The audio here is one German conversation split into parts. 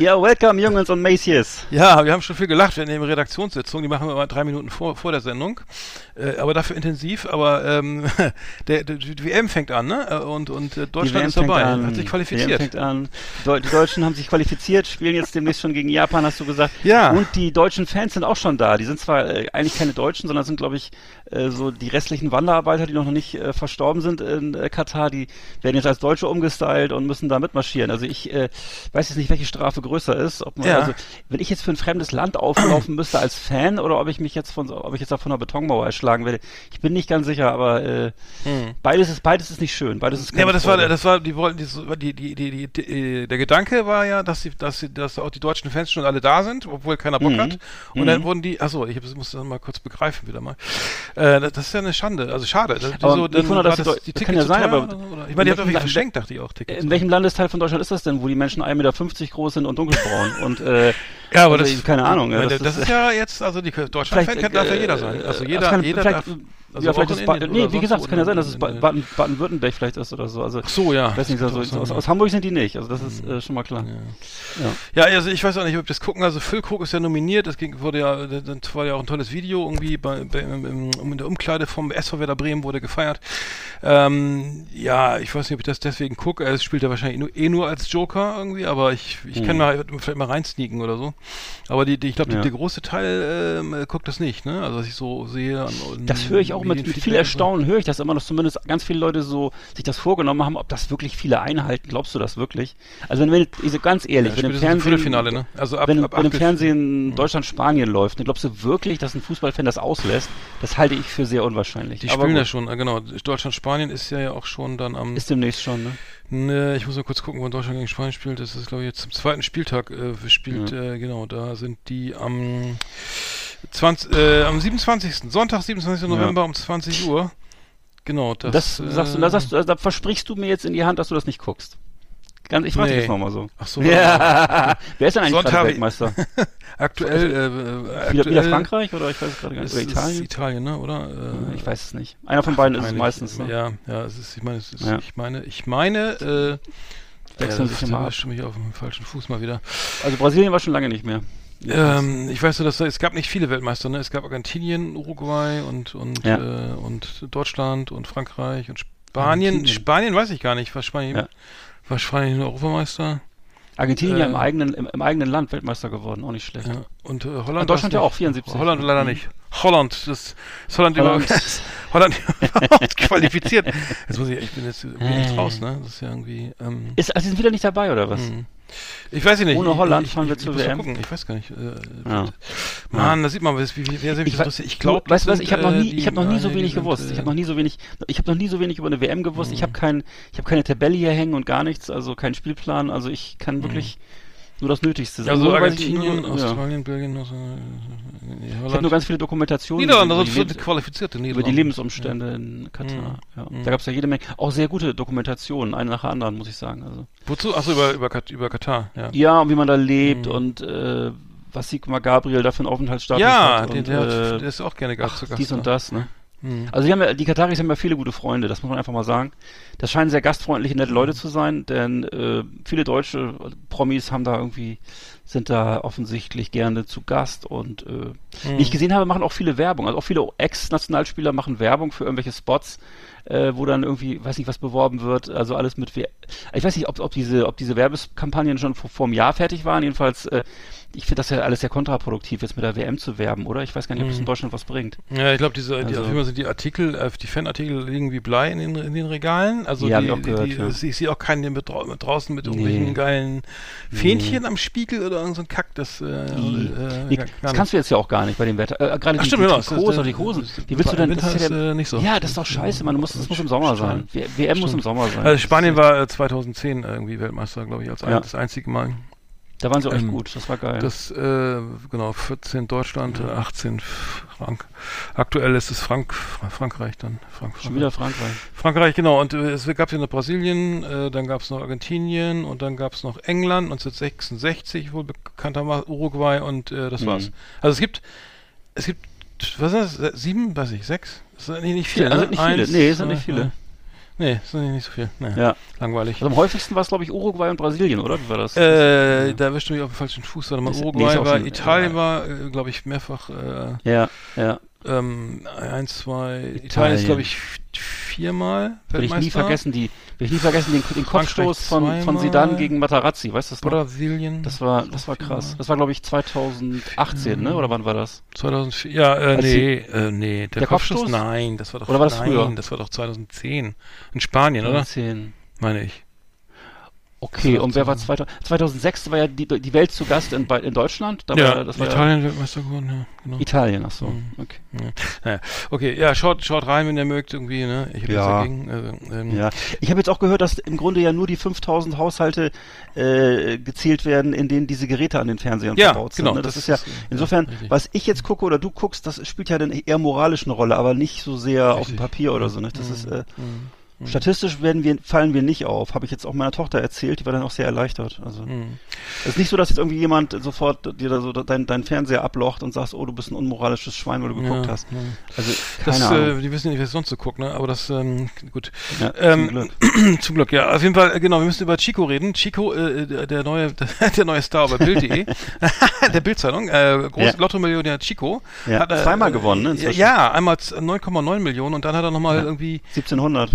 Ja, welcome Jungs und Mädchens. Ja, wir haben schon viel gelacht. Wir nehmen Redaktionssitzung, die machen wir mal drei Minuten vor, vor der Sendung. Äh, aber dafür intensiv. Aber ähm, der, der, die WM fängt an, ne? Und, und äh, Deutschland ist dabei, an. hat sich qualifiziert. WM fängt an. Die, die Deutschen haben sich qualifiziert, spielen jetzt demnächst schon gegen Japan, hast du gesagt. Ja. Und die deutschen Fans sind auch schon da. Die sind zwar äh, eigentlich keine Deutschen, sondern sind, glaube ich, äh, so die restlichen Wanderarbeiter, die noch nicht äh, verstorben sind in äh, Katar, die werden jetzt als Deutsche umgestylt und müssen da mitmarschieren. Also ich äh, weiß jetzt nicht, welche Strafe größer ist. Ob man, Ja. also, wenn ich jetzt für ein fremdes Land auflaufen müsste als Fan oder ob ich mich jetzt von, ob ich jetzt da von einer Betonmauer erschlagen werde. Ich bin nicht ganz sicher, aber äh, beides ist beides ist nicht schön. Beides ist Hm. Ja, aber das war, Freude. das war, die wollten, die, die, die, die, die, die, der Gedanke war ja, dass sie, dass sie, dass auch die deutschen Fans schon alle da sind, obwohl keiner Bock Mhm. hat. Und dann wurden die, achso, ich das muss das mal kurz begreifen wieder mal. Äh, das, das ist ja eine Schande, also schade. Das, Aber so, mich wundert, dass war die das Tickets kann ja sein, aber oder? Ich meine, die haben doch Land- verschenkt, dachte ich auch, Tickets. In welchem Landesteil von Deutschland ist das denn, wo die Menschen 1,50 Meter groß sind und dunkelbraun? und äh, Ja, aber also, das, keine Ahnung. Ja, meine, das, ist ja jetzt, also die Deutschland-Fan kann, darf ja jeder sein. Also äh, jeder, das kann, jeder vielleicht, darf. Also ja, vielleicht ist ba nee, wie gesagt, es kann ja sein, dass es Baden- Baden-Württemberg vielleicht ist oder so. Also, Ach so, ja. weiß nicht, also, aus, aus Hamburg sind die nicht. Also das ist äh, schon mal klar. Ja, also ich weiß auch nicht, ob das gucken. Also Füllkrug ist ja nominiert. Das ging, wurde ja, das war ja auch ein tolles Video irgendwie bei, bei im, in der Umkleide vom SV Werder Bremen wurde gefeiert. Ähm, ja, ich weiß nicht, ob ich das deswegen gucke. Er spielt ja wahrscheinlich nur, eh nur als Joker irgendwie, aber ich, ich kann mal vielleicht mal reinsneaken oder so. Aber die, die ich glaube, Ja. der große Teil ähm, guckt das nicht, ne? Also was ich so sehe. An, an Das höre ich auch mit, mit viel und. Erstaunen, höre ich das immer, dass zumindest ganz viele Leute so sich das vorgenommen haben, ob das wirklich viele einhalten. Glaubst du das wirklich? Also wenn, wenn ich, ganz ehrlich, Ja, wenn im Fernsehen, ne? Also ab, wenn, ab wenn im Fernsehen Deutschland-Spanien läuft, dann glaubst du wirklich, dass ein Fußballfan das auslässt? Das halte ich für sehr unwahrscheinlich. Die Aber spielen ja schon, äh, genau. Deutschland-Spanien ist ja, ja auch schon dann am. Ist demnächst schon, ne? Ne, ich muss mal kurz gucken, wann Deutschland gegen Spanien spielt. Das ist, glaube ich, jetzt zum zweiten Spieltag äh, spielt, äh, genau, da sind die am 20, äh, am 27. Sonntag, 27. November um 20 Uhr. Genau, das, Das, sagst du, äh, da, sagst du, da versprichst du mir jetzt in die Hand, dass du das nicht guckst. Ganz, ich frage Nee. dich nochmal so. Ach so, Ja. Wer ist denn eigentlich Sonntag- Weltmeister? aktuell, äh, Wieder, aktuell wieder Frankreich oder ich weiß es gerade gar nicht. Oder Italien? Ist Italien, ne, oder? Äh, ich weiß es nicht. Einer von beiden ist es meine ich, meistens. Ne? Ja, ja, es ist, ich meine, es ist, Ja. ich meine, ich meine, äh, Wechseln ja, sich immer ab. schon mich auf dem falschen Fuß mal wieder. Also Brasilien war schon lange nicht mehr. Ähm, ich weiß nur, dass da- es gab nicht viele Weltmeister, ne? Es gab Argentinien, Uruguay und und Ja. äh, und Deutschland und Frankreich und Spanien. Spanien weiß ich gar nicht. War Spanien, Ja. war Spanien Europameister? Argentinien ja im Äh, eigenen, im, im eigenen Land Weltmeister geworden, auch nicht schlecht. Ja. Und äh, Holland. Und Deutschland ja auch, 74. nicht. Holland leider nicht. Holland, das ist Holland, Holland. über Holland überhaupt qualifiziert. Jetzt muss ich, ich bin jetzt echt Äh. raus, ne? Das ist ja irgendwie. Ähm, Ist, also sie sind wieder nicht dabei, oder was? hm. Ich weiß nicht. Ohne Holland ich, fahren wir zur WM. gucken. Ich weiß gar nicht. Äh, Ja. Mann, da sieht man, wie, wie, wie sehr sich Ich, das interessiert. Ich glaube, weißt du was, ich habe noch nie, ich habe noch nie so wenig gewusst. äh, Mhm. Ich habe noch nie so wenig, ich habe noch nie so wenig über eine WM gewusst. Ich habe kein, ich habe keine Tabelle hier hängen und gar nichts, also keinen Spielplan. Also ich kann wirklich nur das Nötigste. Mhm. Also Nur weiß ich- Argentinien, nur- ja. Australien, Belgien, aus, äh, Ich habe nur ganz viele Dokumentationen Niederlande, über das die, qualifizierte über Niederlande. die Lebensumstände in Katar. Ja. Da gab es ja jede Menge, auch sehr gute Dokumentationen, eine nach der anderen, muss ich sagen. Also Wozu? Achso, über, über, über Katar, ja. ja, und wie man da lebt und äh, was Sigmar Gabriel da für einen Aufenthaltsstatus Ja, hat. den, und, der, äh, der ist auch gerne Gast. dies und da. das, ne? Also die, haben ja, die Kataris haben ja viele gute Freunde, das muss man einfach mal sagen. Das scheinen sehr gastfreundliche, nette Leute zu sein, denn äh, viele deutsche Promis haben da irgendwie, sind da offensichtlich gerne zu Gast und äh, wie ich gesehen habe, machen auch viele Werbung. Also auch viele Ex-Nationalspieler machen Werbung für irgendwelche Spots, äh, wo dann irgendwie, weiß nicht, was beworben wird, also alles mit We ich weiß nicht, ob, ob diese, ob diese Werbekampagnen schon vor, vor einem Jahr fertig waren, jedenfalls äh, ich finde das ja alles sehr kontraproduktiv, jetzt mit der WM zu werben, oder? Ich weiß gar nicht, ob es in Deutschland was bringt. Ja, ich glaube, diese, die, Also- auf jeden Fall sind die Artikel, äh, die Fanartikel liegen wie Blei in den, in den Regalen. Also Ja, die, ich auch gehört, die, ja. ich sehe auch keinen mit, drau- mit draußen mit irgendwelchen Nee. geilen Fähnchen am Spiegel oder irgend so ein Kack. Das, äh, äh, Nee, gar das kannst du jetzt ja auch gar nicht bei dem Wetter. Äh, gerade Ach, die, stimmt, die genau, das Trikots oder die Hosen. das- Wie willst du denn, das ist, ja, äh, nicht so. Ja, das ist doch scheiße, man. Du musst, das muss im Sommer sein. WM muss im Sommer sein. Also Spanien war äh, 2010 irgendwie Weltmeister, glaube ich, als Ja. das einzige Mal. Da waren sie auch echt ähm, gut, das war geil. Das, äh, genau, 14 Deutschland, äh, 18 Frank. Aktuell ist es Frank, Frankreich dann. Frank, Schon wieder Frankreich. Frankreich, genau. Und äh, es gab ja noch Brasilien, äh, dann gab es noch Argentinien und dann gab es noch England 1966, wohl bekanntermaßen Uruguay und äh, das Mhm. war's. Also es gibt, es gibt, was ist das, sieben, weiß ich, sechs? Das sind nicht, nicht viele, Ja, ne? sind nicht viele. Eins, Nee, sind zwei, nicht viele. Nee, sind nicht so viel. Nee, Ja. langweilig. Also am häufigsten war es, glaube ich, Uruguay und Brasilien, oder? Wie war das? Äh, da erwischt du mich auf den falschen Fuß. Warte mal, Ist- Uruguay ist war, schon- Italien ja. war, äh, glaube ich, mehrfach, äh, ja, ja. ähm, eins, zwei, Italien, Italien. ist, glaube ich, viermal Will ich nie vergessen, die, will ich nie vergessen, den, den Kopfstoß von, von. Zidane gegen Matarazzi, weißt du das noch? Brasilien. Das war, das war krass. Das war, glaube ich, 2018, ne? Oder wann war das? 2004, ja, äh, Als nee, äh, nee, der, Der Kopfstoß, Kopfstoß? nein, das war doch, Oder war das nein, früher? das war doch 2010. In Spanien, oder? 10. Meine ich. Okay, war und wer war 2000. 2000, 2006 war ja die, die Welt zu Gast in, in Deutschland? Da ja, war, das war Italien Weltmeister geworden, ja, genau. Ja Italien, ach so. Mhm. Okay. Naja, okay, ja, schaut, schaut rein, wenn ihr mögt, irgendwie, ne? Ich habe Ja. nichts dagegen. Äh, ähm, Ja, ich habe jetzt auch gehört, dass im Grunde ja nur die 5000 Haushalte äh, gezählt werden, in denen diese Geräte an den Fernsehern Ja, verbaut sind. genau, ne? Das, das ist ja ist, äh, insofern, ja, richtig. was ich jetzt gucke oder du guckst, das spielt ja dann eher moralisch eine Rolle, aber nicht so sehr auf dem Richtig. Papier oder so. Nicht? Das ist äh, Mhm. Statistisch werden wir fallen wir nicht auf. Habe ich jetzt auch meiner Tochter erzählt, die war dann auch sehr erleichtert. Also Mhm. es ist nicht so, dass jetzt irgendwie jemand sofort dir da so dein, dein Fernseher ablocht und sagst, oh, du bist ein unmoralisches Schwein, weil du geguckt Ja, hast. ja. Also keine Das, Ahnung. äh, die wissen nicht, was sonst so guckt, ne? Aber das, ähm, gut. ja, ähm, zum Glück. Zum Glück, ja. Auf jeden Fall, äh, genau, wir müssen über Chico reden. Chico, äh, der, der neue, der neue Star bei Bild.de, der Bildzeitung, äh, groß Ja. Lotto-Millionär Chico. Ja, hat, äh, zweimal gewonnen, ne, inzwischen. Ja, einmal z- 9,9 Millionen und dann hat er nochmal Ja. irgendwie 1700.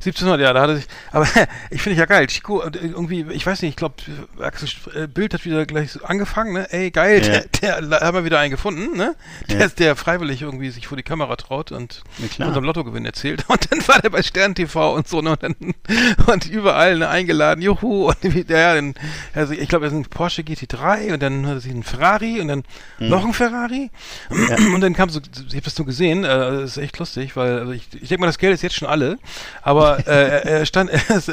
1700, ja, da hat er sich, aber ich finde ich ja geil. Chico, äh, irgendwie, ich weiß nicht, ich glaube, Axel äh, Bild hat wieder gleich angefangen, ne? Ey, geil, Ja. der, der haben wir wieder einen gefunden, ne? Der, Ja. ist der freiwillig irgendwie sich vor die Kamera traut und klar. unserem Lottogewinn erzählt. Und dann war der bei Stern TV und so, ne? Und, dann, und überall ne, eingeladen, juhu. Und wie- ja, dann, also ich glaube, er ist ein Porsche GT3 und dann hat er sich einen Ferrari und dann Hm. noch ein Ferrari. Und dann kam so, ich habe das nur gesehen, äh, das ist echt lustig, weil also ich, ich denke mal, das Geld ist jetzt schon alle, aber äh, er, stand, er, ist,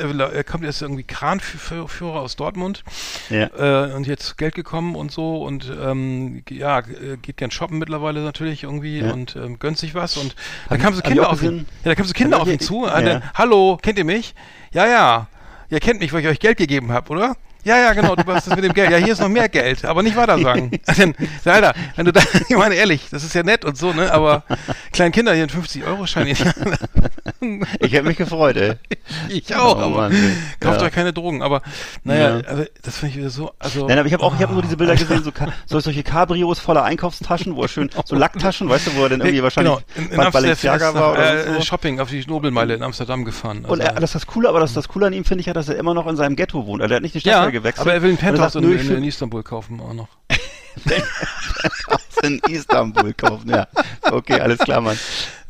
kommt jetzt irgendwie Kranführer aus Dortmund Ja. äh, und jetzt Geld gekommen und so und ähm, ja, geht gern shoppen mittlerweile natürlich irgendwie Ja. und ähm, gönnt sich was und dann kamen so Kinder auf ihn, ja, da kamen so Kinder auf ihn zu, ja. dann, hallo, kennt ihr mich? Ja, ja. Ihr kennt mich, weil ich euch Geld gegeben habe, oder? Ja, ja, genau, du hast das mit dem Geld. Ja, hier ist noch mehr Geld, aber nicht weiter sagen. Dann, Alter, wenn du da, ich meine ehrlich, das ist ja nett und so, ne, aber kleinen Kinder hier einen 50-Euro-Schein, Ich hätte mich gefreut, ey. ich auch, Oh aber ey. kauft Ja. euch keine Drogen, aber naja, Ja. also, das finde ich wieder so, also. Nein, aber ich habe auch, ich habe nur diese Bilder gesehen, so, so solche Cabrios voller Einkaufstaschen, wo er schön, so Lacktaschen, weißt du, wo er dann irgendwie wahrscheinlich genau, in, in Balenciaga war oder äh, so. Shopping auf die Nobelmeile in Amsterdam gefahren. Und er, das ist das Coole, aber das, das Coole an ihm finde ich ja, dass er immer noch in seinem Ghetto wohnt. Also er hat nicht die Stadt ja, gewechselt. aber er will ein Und Penthouse in, in, in Istanbul kaufen auch noch. in Istanbul kaufen, ja. Okay, alles klar, Mann.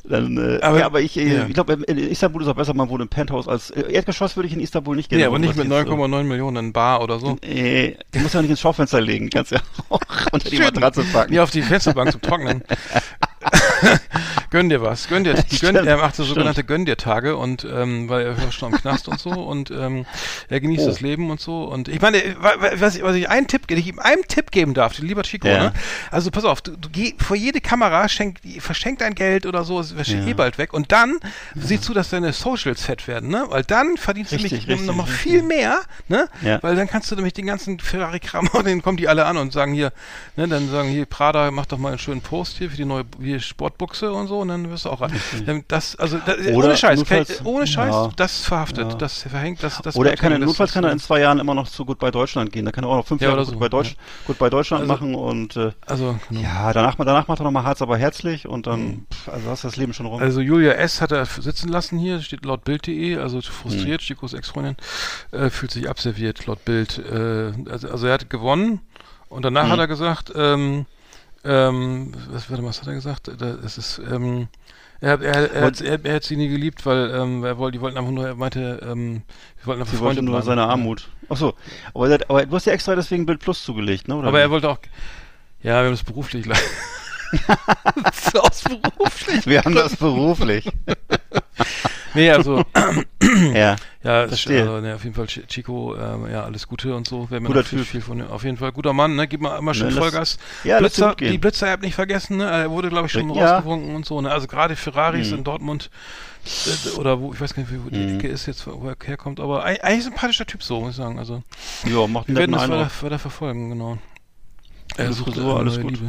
Dann, äh, Aber- ja, aber ich, äh, ja. ich glaube, in Istanbul ist auch besser, man wohnt im Penthouse als, äh, Erdgeschoss würde ich in Istanbul nicht gerne Nee, aber nicht mit jetzt, äh, 9,9 Millionen in Bar oder so. Äh, den musst du ja nicht ins Schaufenster legen, kannst ja auch unter die. Matratze packen. Nee, auf die Fensterbank zum Trocknen. gönn dir was. Gönn dir, gönn, er macht so sogenannte Gönn dir Tage und ähm, weil er war schon am Knast und so und ähm, er genießt Oh. das Leben und so und ich meine, wa- wa- was, ich- was ich einen Tipp, ich ihm einen Tipp geben darf, lieber Chico, Ja. ne? Also pass auf, du, du geh vor jede Kamera schenk, verschenk dein Geld oder so, es ist Ja. eh bald weg und dann sieh zu, dass deine Socials fett werden, ne? Weil dann verdienst Richtig, du nämlich richtig, noch mal richtig. viel mehr, ne? Ja. Weil dann kannst du nämlich den ganzen Ferrari-Kram, und dann kommen die alle an und sagen hier, ne, dann sagen hier, Prada, mach doch mal einen schönen Post hier für die neue Sportbuchse und so so und dann wirst du auch rein. Das, also das, Oder ohne Scheiß, notfalls- ohne Scheiß, Ja. das verhaftet, Ja. das verhängt, das, das Oder er kann, notfalls kann er in zwei Jahren immer noch zu Gut bei Deutschland gehen. Da kann er auch noch fünf Ja, Jahre oder gut, so, bei Deutsch, gut bei Deutschland Also- machen und äh, Also, genau. ja, danach, danach macht er nochmal Harz aber herzlich und dann, pff, also hast du das Leben schon rum. Also Julia S. hat er sitzen lassen hier, steht laut Bild.de, also frustriert, Hm. Chicos Ex-Freundin, äh, fühlt sich abserviert laut Bild. Äh, also, also er hat gewonnen und danach Hm. hat er gesagt, ähm, ähm, was, warte mal, was hat er gesagt? Da, es ist, ähm, er, er, er, hat, er, er hat sie nie geliebt, weil ähm, er wollte, die wollten einfach nur, er meinte, ähm, wir wollten einfach Sie Freunde nur seine Armut. Ach so, aber, er hat- aber du hast ja extra deswegen Bild Plus zugelegt, ne? Oder Aber wie? er wollte auch, ja, wir haben das beruflich leider. das ist beruflich. Wir haben das beruflich. Nee, also, ja. Ja, Verstehe. also, ne, auf jeden Fall Chi- Chico, ähm, ja, alles Gute und so. Werden wir Guter viel, viel von, auf jeden Fall guter Mann, ne? Gib mal immer schön Ne, Vollgas. Ja, Blitzer, die Blitzer-App nicht vergessen, ne? Er wurde, glaube ich, schon Ja. rausgewunken und so, ne? Also gerade Ferraris Mhm. in Dortmund äh, oder wo, ich weiß gar nicht, wo die Mhm. Ecke ist jetzt, wo er herkommt, aber ein- eigentlich sympathischer Typ so, muss ich sagen. Also Ja, macht wir werden das weiter, weiter verfolgen, genau. Gute sucht eine alles neue gut.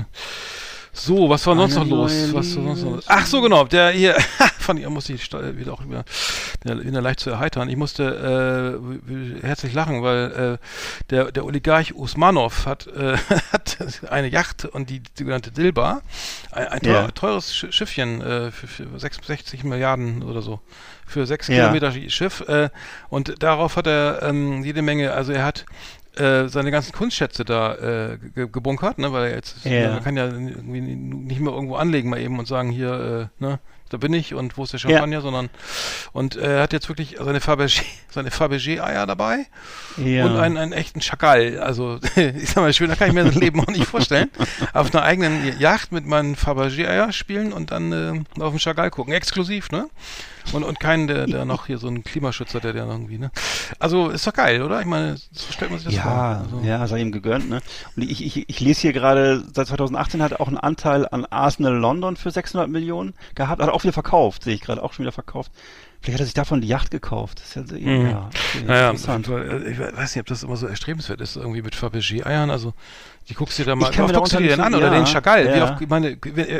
So, was war sonst noch los? Was war sonst noch los? Ach so, genau, der hier, fand ich, musste ich wieder auch wieder, wieder, leicht zu erheitern. Ich musste äh, herzlich lachen, weil äh, der, der Oligarch Usmanov hat, äh, hat eine Yacht und die sogenannte Dilba, ein, ein teuer, Ja. teures Sch- Schiffchen äh, für, für 66 Milliarden oder so, für sechs Ja. Kilometer Schiff äh, und darauf hat er ähm, jede Menge, also er hat äh, seine ganzen Kunstschätze da äh, ge gebunkert, ne, weil er jetzt, Ja. man kann ja irgendwie nicht mehr irgendwo anlegen mal eben und sagen, hier, äh, ne, da bin ich und wo ist der Champagner, sondern und äh, er hat jetzt wirklich seine Fabergé, seine Fabergé-Eier dabei Ja. und einen, einen echten Chagall. Also ich sag mal, schöner kann ich mir das Leben auch nicht vorstellen. Auf einer eigenen Yacht mit meinen Fabergé-Eier spielen und dann äh, auf den Chagall gucken. Exklusiv, ne? Und, und keinen, der, der noch hier so einen Klimaschützer, der der irgendwie, ne? Also ist doch geil, oder? Ich meine, so stellt man sich das vor. Ja, Also, ja, sei ihm gegönnt, ne? Und ich, ich, ich lese hier gerade, seit 2018 hat er auch einen Anteil an Arsenal London für 600 Millionen gehabt, hat er auch wieder verkauft, sehe ich gerade, auch schon wieder verkauft. Vielleicht hat er sich davon die Yacht gekauft. Das ist ja, so- Mhm. ja okay, Naja, interessant. äh, ich weiß nicht, ob das immer so erstrebenswert ist, irgendwie mit Fabergé-Eiern. Also, die guckst du dir da mal, Ich kann wie mir oft guckst du dir denn nicht an? so- Oder ja, den Chagall. Wie ja. oft, ich meine,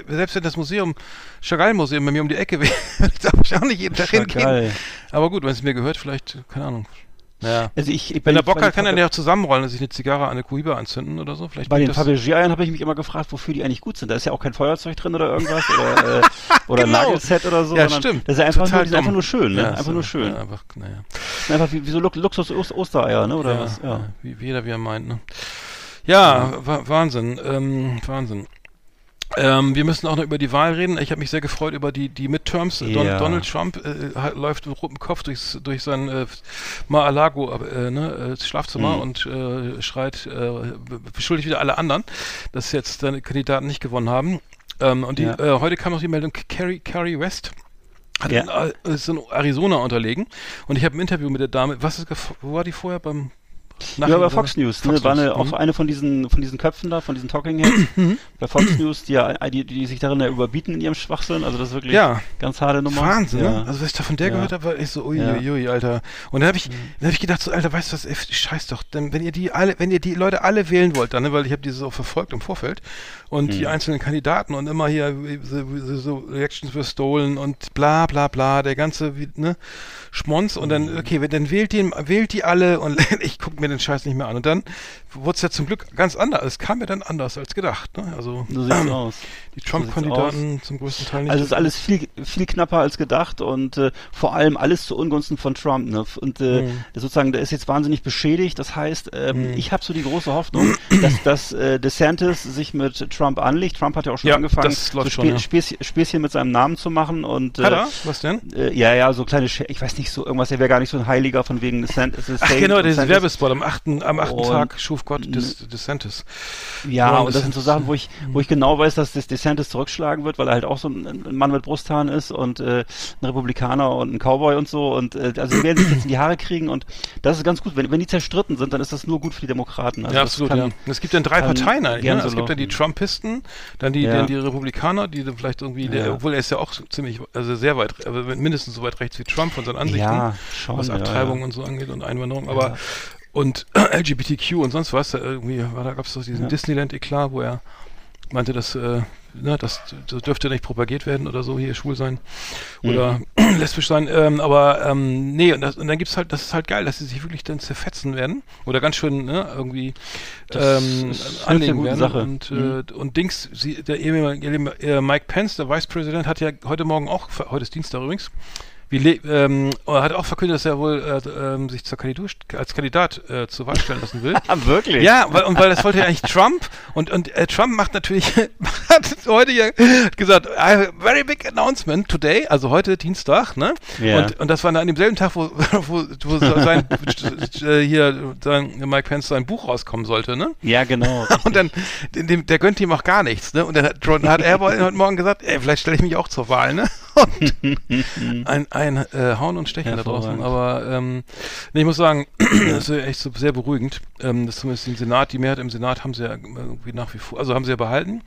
selbst wenn das Museum, Chagall-Museum bei mir um die Ecke wäre, würde ich auch nicht jeden Tag hingehen. Aber gut, wenn es mir gehört, vielleicht, keine Ahnung. Naja. Also ich, ich Wenn er Bock bei hat, den kann er ja auch zusammenrollen und sich eine Zigarre an eine Kuiba anzünden oder so. Vielleicht Bei den Fabergé-Eiern habe ich mich immer gefragt, wofür die eigentlich gut sind. Da ist ja auch kein Feuerzeug drin oder irgendwas oder, äh, oder Genau. Nagelset oder so. Ja, stimmt. Das ist ja einfach, Total nur, die sind einfach nur schön, ne? Ja, einfach so, nur schön. Ja, einfach, naja. Einfach wie, wie so Lux- Luxus-Ostereier, ne? Oder ja, was? ja. Wie, wie jeder wie er meint, ne? Ja, wa Wahnsinn, ähm, Wahnsinn. Ähm, wir müssen auch noch über die Wahl reden. Ich habe mich sehr gefreut über die, die Midterms. Don, Ja. Donald Trump äh, hat, läuft mit rotem Kopf durchs, durch sein äh, Mar-a-Lago äh, ne, äh, Schlafzimmer Mhm. und äh, schreit, äh, be- beschuldigt wieder alle anderen, dass jetzt seine Kandidaten nicht gewonnen haben. Ähm, und die, Ja. äh, heute kam noch die Meldung, Carrie, Carrie West hat Ja. in, ist in Arizona unterlegen. Und ich habe ein Interview mit der Dame. Was ist, wo war die vorher beim Ja, bei Fox News, ne? Fox War eine, mhm. eine von diesen, von diesen Köpfen da, von diesen Talking Heads. bei Fox News, die ja, die, die sich darin ja überbieten in ihrem Schwachsinn. Also das ist wirklich Ja. ganz harte Nummer. Wahnsinn, ja. ne? Also, was ich da von der Ja. gehört habe, war ich so, ui, Ja. ui, Alter. Und dann habe ich, dann hab ich gedacht, so, Alter, weißt du was, ey, scheiß doch, denn wenn ihr die alle, wenn ihr die Leute alle wählen wollt, dann, ne, weil ich habe dieses auch verfolgt im Vorfeld und Hm. die einzelnen Kandidaten und immer hier so, Reactions were stolen und bla bla bla, der ganze, ne, Schmonz und Hm. dann, okay, wenn- dann wählt die, wählt die alle und ich gucke mir den Scheiß nicht mehr an. Und dann wurde es ja zum Glück ganz anders. Es kam mir dann anders als gedacht, ne? Also, So sieht's aus. die Trump-Kandidaten zum größten Teil nicht. Also es ist alles viel, viel knapper als gedacht und äh, vor allem alles zu Ungunsten von Trump. Ne? Und äh, Mhm. sozusagen, der ist jetzt wahnsinnig beschädigt. Das heißt, ähm, Mhm. ich habe so die große Hoffnung, dass, dass äh, DeSantis sich mit Trump anlegt. Trump hat ja auch schon Ja, angefangen, so schon, ja. Späßchen, Späßchen mit seinem Namen zu machen. Und, Hat äh, er? Was denn? Äh, ja, ja, so kleine, Sch ich weiß nicht, so irgendwas, er wäre gar nicht so ein Heiliger von wegen DeSantis. Ach genau, der Werbespot am 8. Am 8. Und- Tag schuf Gott des DeSantis. Ja, und das sind so Sachen, wo ich, wo ich genau weiß, dass das DeSantis zurückschlagen wird, weil er halt auch so ein, Mann mit Brusthaaren ist und äh, ein Republikaner und ein Cowboy und so. Und äh, also die werden sich jetzt in die Haare kriegen und das ist ganz gut. Wenn, wenn die zerstritten sind, dann ist das nur gut für die Demokraten. Also ja, absolut, kann- ja. Es gibt dann drei Parteien eigentlich. Ne? so Es gibt dann die. Trumpisten, dann die, Ja. dann die Republikaner, die dann vielleicht irgendwie, der, Ja. obwohl er ist ja auch ziemlich, also sehr weit, aber mindestens so weit rechts wie Trump von seinen Ansichten, Ja, schon. was Abtreibung und so angeht und Einwanderung. Aber und LGBTQ und sonst was, da irgendwie war da gab es doch diesen Ja. Disneyland-Eklat, wo er meinte, dass äh, ne, das, das dürfte nicht propagiert werden oder so, hier schwul sein oder mhm. lesbisch sein. Ähm, aber ähm, nee, und, das, und dann gibt's halt, das ist halt geil, dass sie sich wirklich dann zerfetzen werden oder ganz schön ne, irgendwie ähm, anlegen werden. Sache. Und, mhm. äh, und Dings, sie, der ehemalige Mike Pence, der Vice President, hat ja heute Morgen auch, heute ist Dienstag übrigens, wie ähm, er hat auch verkündet, dass er wohl äh, ähm, sich zur Kandidatur, als Kandidat äh, zur Wahl stellen lassen will. Wirklich? Ja, weil, und weil das wollte ja eigentlich Trump und und äh, Trump macht natürlich hat heute ja gesagt, I have a very big announcement today, also heute Dienstag, ne? Ja. Und, und das war dann an demselben Tag, wo, wo, wo sein äh, hier sein, Mike Pence sein Buch rauskommen sollte, ne? Ja, genau. Und dann dem, der gönnt ihm auch gar nichts, ne? Und dann hat, hat er heute Morgen gesagt, ey, vielleicht stelle ich mich auch zur Wahl, ne? Ein, ein äh, Hauen und Stechen da draußen. Aber ähm, nee, ich muss sagen, das ist echt so sehr beruhigend. Ähm, das zumindest im Senat, die Mehrheit im Senat haben sie ja irgendwie nach wie vor, also haben sie ja behalten.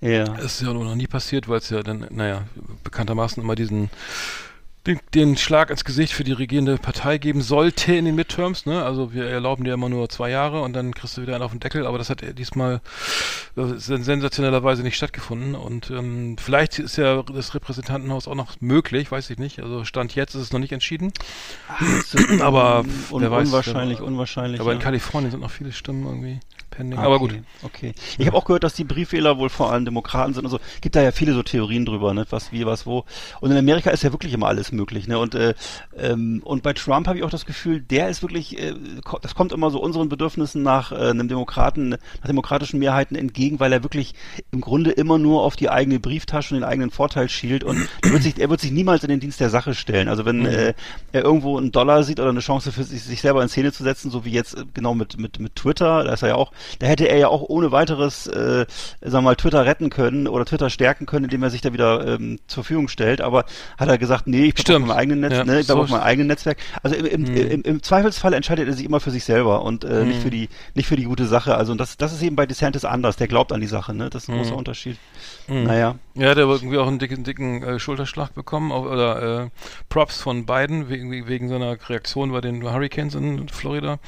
Ja. Das ist ja noch nie passiert, weil es ja dann, naja, bekanntermaßen immer diesen den, den Schlag ins Gesicht für die regierende Partei geben sollte in den Midterms. Ne? Also wir erlauben dir immer nur zwei Jahre und dann kriegst du wieder einen auf den Deckel. Aber das hat diesmal sensationellerweise nicht stattgefunden. Und ähm, vielleicht ist ja das Repräsentantenhaus auch noch möglich, weiß ich nicht. Also Stand jetzt ist es noch nicht entschieden. Ach, aber un wer weiß, unwahrscheinlich, unwahrscheinlich. Aber in ja. Kalifornien sind noch viele Stimmen irgendwie pending. Okay, aber gut. Okay. Ich habe auch gehört, dass die Briefwähler wohl vor allem Demokraten sind und so. Gibt da ja viele so Theorien drüber, ne? Was wie, was wo. Und in Amerika ist ja wirklich immer alles möglich, ne? Und äh, ähm, und bei Trump habe ich auch das Gefühl, der ist wirklich, äh, das kommt immer so unseren Bedürfnissen nach äh, einem Demokraten, nach demokratischen Mehrheiten entgegen, weil er wirklich im Grunde immer nur auf die eigene Brieftasche und den eigenen Vorteil schielt und er wird sich, er wird sich niemals in den Dienst der Sache stellen. Also wenn äh, er irgendwo einen Dollar sieht oder eine Chance für sich, sich selber in Szene zu setzen, so wie jetzt äh, genau mit mit mit Twitter, da ist er ja auch, da hätte er ja auch ohne weiteres, äh, sagen wir mal, Twitter retten können oder Twitter stärken können, indem er sich da wieder ähm, zur Verfügung stellt. Aber hat er gesagt, nee, ich bleib auf meinem eigenen Netz, Ja, ne, ich so auf meinem eigenen Netzwerk. Also im, im, Hm. im, im Zweifelsfall entscheidet er sich immer für sich selber und äh, Hm. nicht für die nicht für die gute Sache. Also und das das ist eben bei DeSantis anders. Der glaubt an die Sache, ne? Das ist ein Hm. großer Unterschied. Naja. Ja, der hat irgendwie auch einen dicken, dicken äh, Schulterschlag bekommen auch, oder äh, Props von Biden wegen, wegen seiner Reaktion bei den Hurricanes in Florida.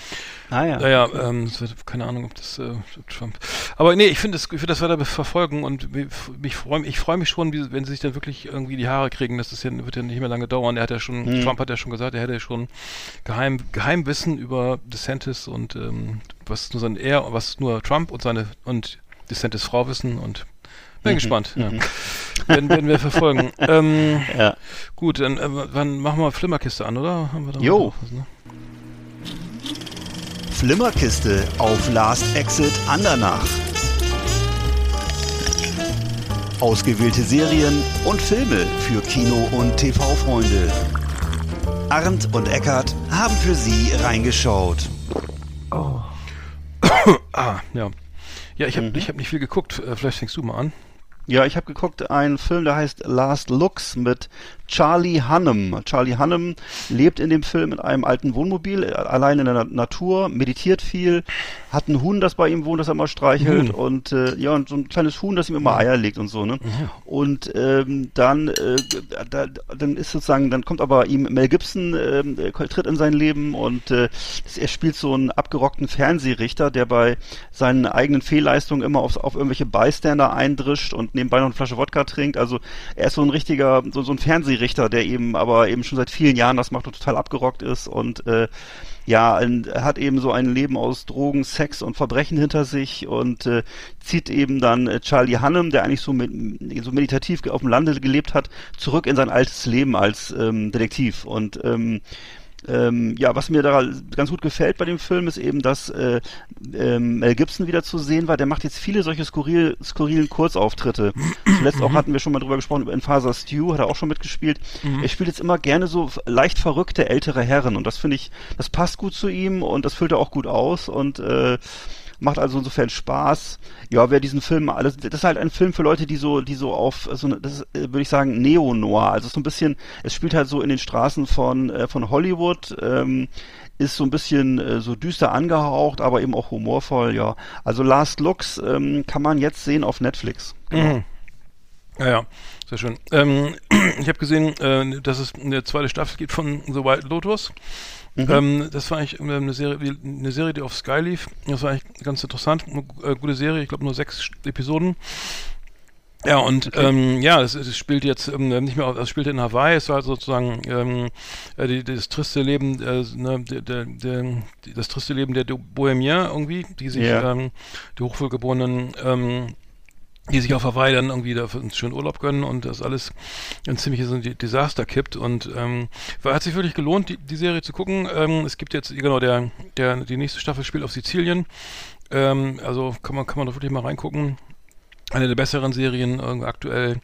Ah ja. Naja, ähm, das wird, keine Ahnung, das äh, Trump. Aber nee, ich finde das, ich finde das weiter verfolgen und mich- freue ich freue mich schon, wie, wenn sie sich dann wirklich irgendwie die Haare kriegen. Das ist ja, wird ja nicht mehr lange dauern. Er hat ja schon, Hm. Trump hat ja schon gesagt, er hätte ja schon Geheim, Geheimwissen über DeSantis und ähm, was nur sein er, was nur Trump und seine und DeSantis Frau wissen und bin Mhm. gespannt. Ja. werden, werden wir verfolgen. ähm, Ja. gut, dann äh, wann machen wir Flimmerkiste an, oder? Haben wir da Jo. was, ne? Flimmerkiste auf Last Exit Andernach. Ausgewählte Serien und Filme für Kino- und TV-Freunde. Arndt und Eckart haben für Sie reingeschaut. Ah, ja. Ja, ich habe Mhm. ich hab nicht viel geguckt. Äh, vielleicht fängst du mal an. Ja, ich habe geguckt, einen Film, der heißt Last Looks mit Charlie Hunnam. Charlie Hunnam lebt in dem Film in einem alten Wohnmobil, äh, allein in der Na- Natur, meditiert viel, hat ein Huhn, das bei ihm wohnt, das er mal streichelt Huhn. und äh, ja, und so ein kleines Huhn, das ihm immer Eier legt und so, ne? Und ähm, dann, äh, da, dann ist sozusagen, dann kommt aber ihm Mel Gibson, ähm, äh, tritt in sein Leben und äh, er spielt so einen abgerockten Fernsehrichter, der bei seinen eigenen Fehlleistungen immer auf, auf irgendwelche Bystander eindrischt und nebenbei noch eine Flasche Wodka trinkt. Also er ist so ein richtiger, so, so ein Fernsehrichter, der eben aber eben schon seit vielen Jahren das macht und total abgerockt ist und äh, ja, ein- hat eben so ein Leben aus Drogen, Sex und Verbrechen hinter sich und äh, zieht eben dann äh, Charlie Hunnam, der eigentlich so, mit, so meditativ auf dem Lande gelebt hat, zurück in sein altes Leben als ähm, Detektiv. Und ähm, ähm, ja, was mir da ganz gut gefällt bei dem Film ist eben, dass äh, ähm, Mel Gibson wieder zu sehen war. Der macht jetzt viele solche skurril, skurrilen Kurzauftritte. Zuletzt auch hatten wir schon mal drüber gesprochen, in Father Stew hat er auch schon mitgespielt. Er spielt jetzt immer gerne so leicht verrückte ältere Herren und das finde ich, das passt gut zu ihm und das füllt er auch gut aus und äh, macht also insofern Spaß. Ja, wer diesen Film alles, das ist halt ein Film für Leute, die so, die so auf, so eine, das ist, äh, würde ich sagen, Neo-Noir. Also so ein bisschen, es spielt halt so in den Straßen von, äh, von Hollywood, ähm, ist so ein bisschen äh, so düster angehaucht, aber eben auch humorvoll, ja. Also Last Looks ähm, kann man jetzt sehen auf Netflix. Mhm. Ja, ja, sehr schön. Ähm, ich habe gesehen, äh, dass es eine zweite Staffel gibt von The White Lotus. Ähm, das war eigentlich eine Serie, wie- eine Serie, die auf Sky lief. Das war eigentlich ganz interessant. Eine äh, gute Serie, ich glaube nur sechs Episoden. Ja, und okay. ähm, ja, es, es, spielt jetzt ähm, nicht mehr, es spielt in Hawaii, es war sozusagen ähm, äh, die, das triste Leben, äh, ne, der, der, der, das triste Leben der Bohemier irgendwie, die sich, yeah. ähm, die hochwohlgeborenen ähm, die sich auf Hawaii dann irgendwie da einen schönen Urlaub gönnen und das alles ein ziemliches Desaster kippt und ähm, hat sich wirklich gelohnt, die, die Serie zu gucken. Ähm, es gibt jetzt, genau, der, der, die nächste Staffel spielt auf Sizilien. Ähm, also kann man, kann man doch wirklich mal reingucken. Eine der besseren Serien aktuell.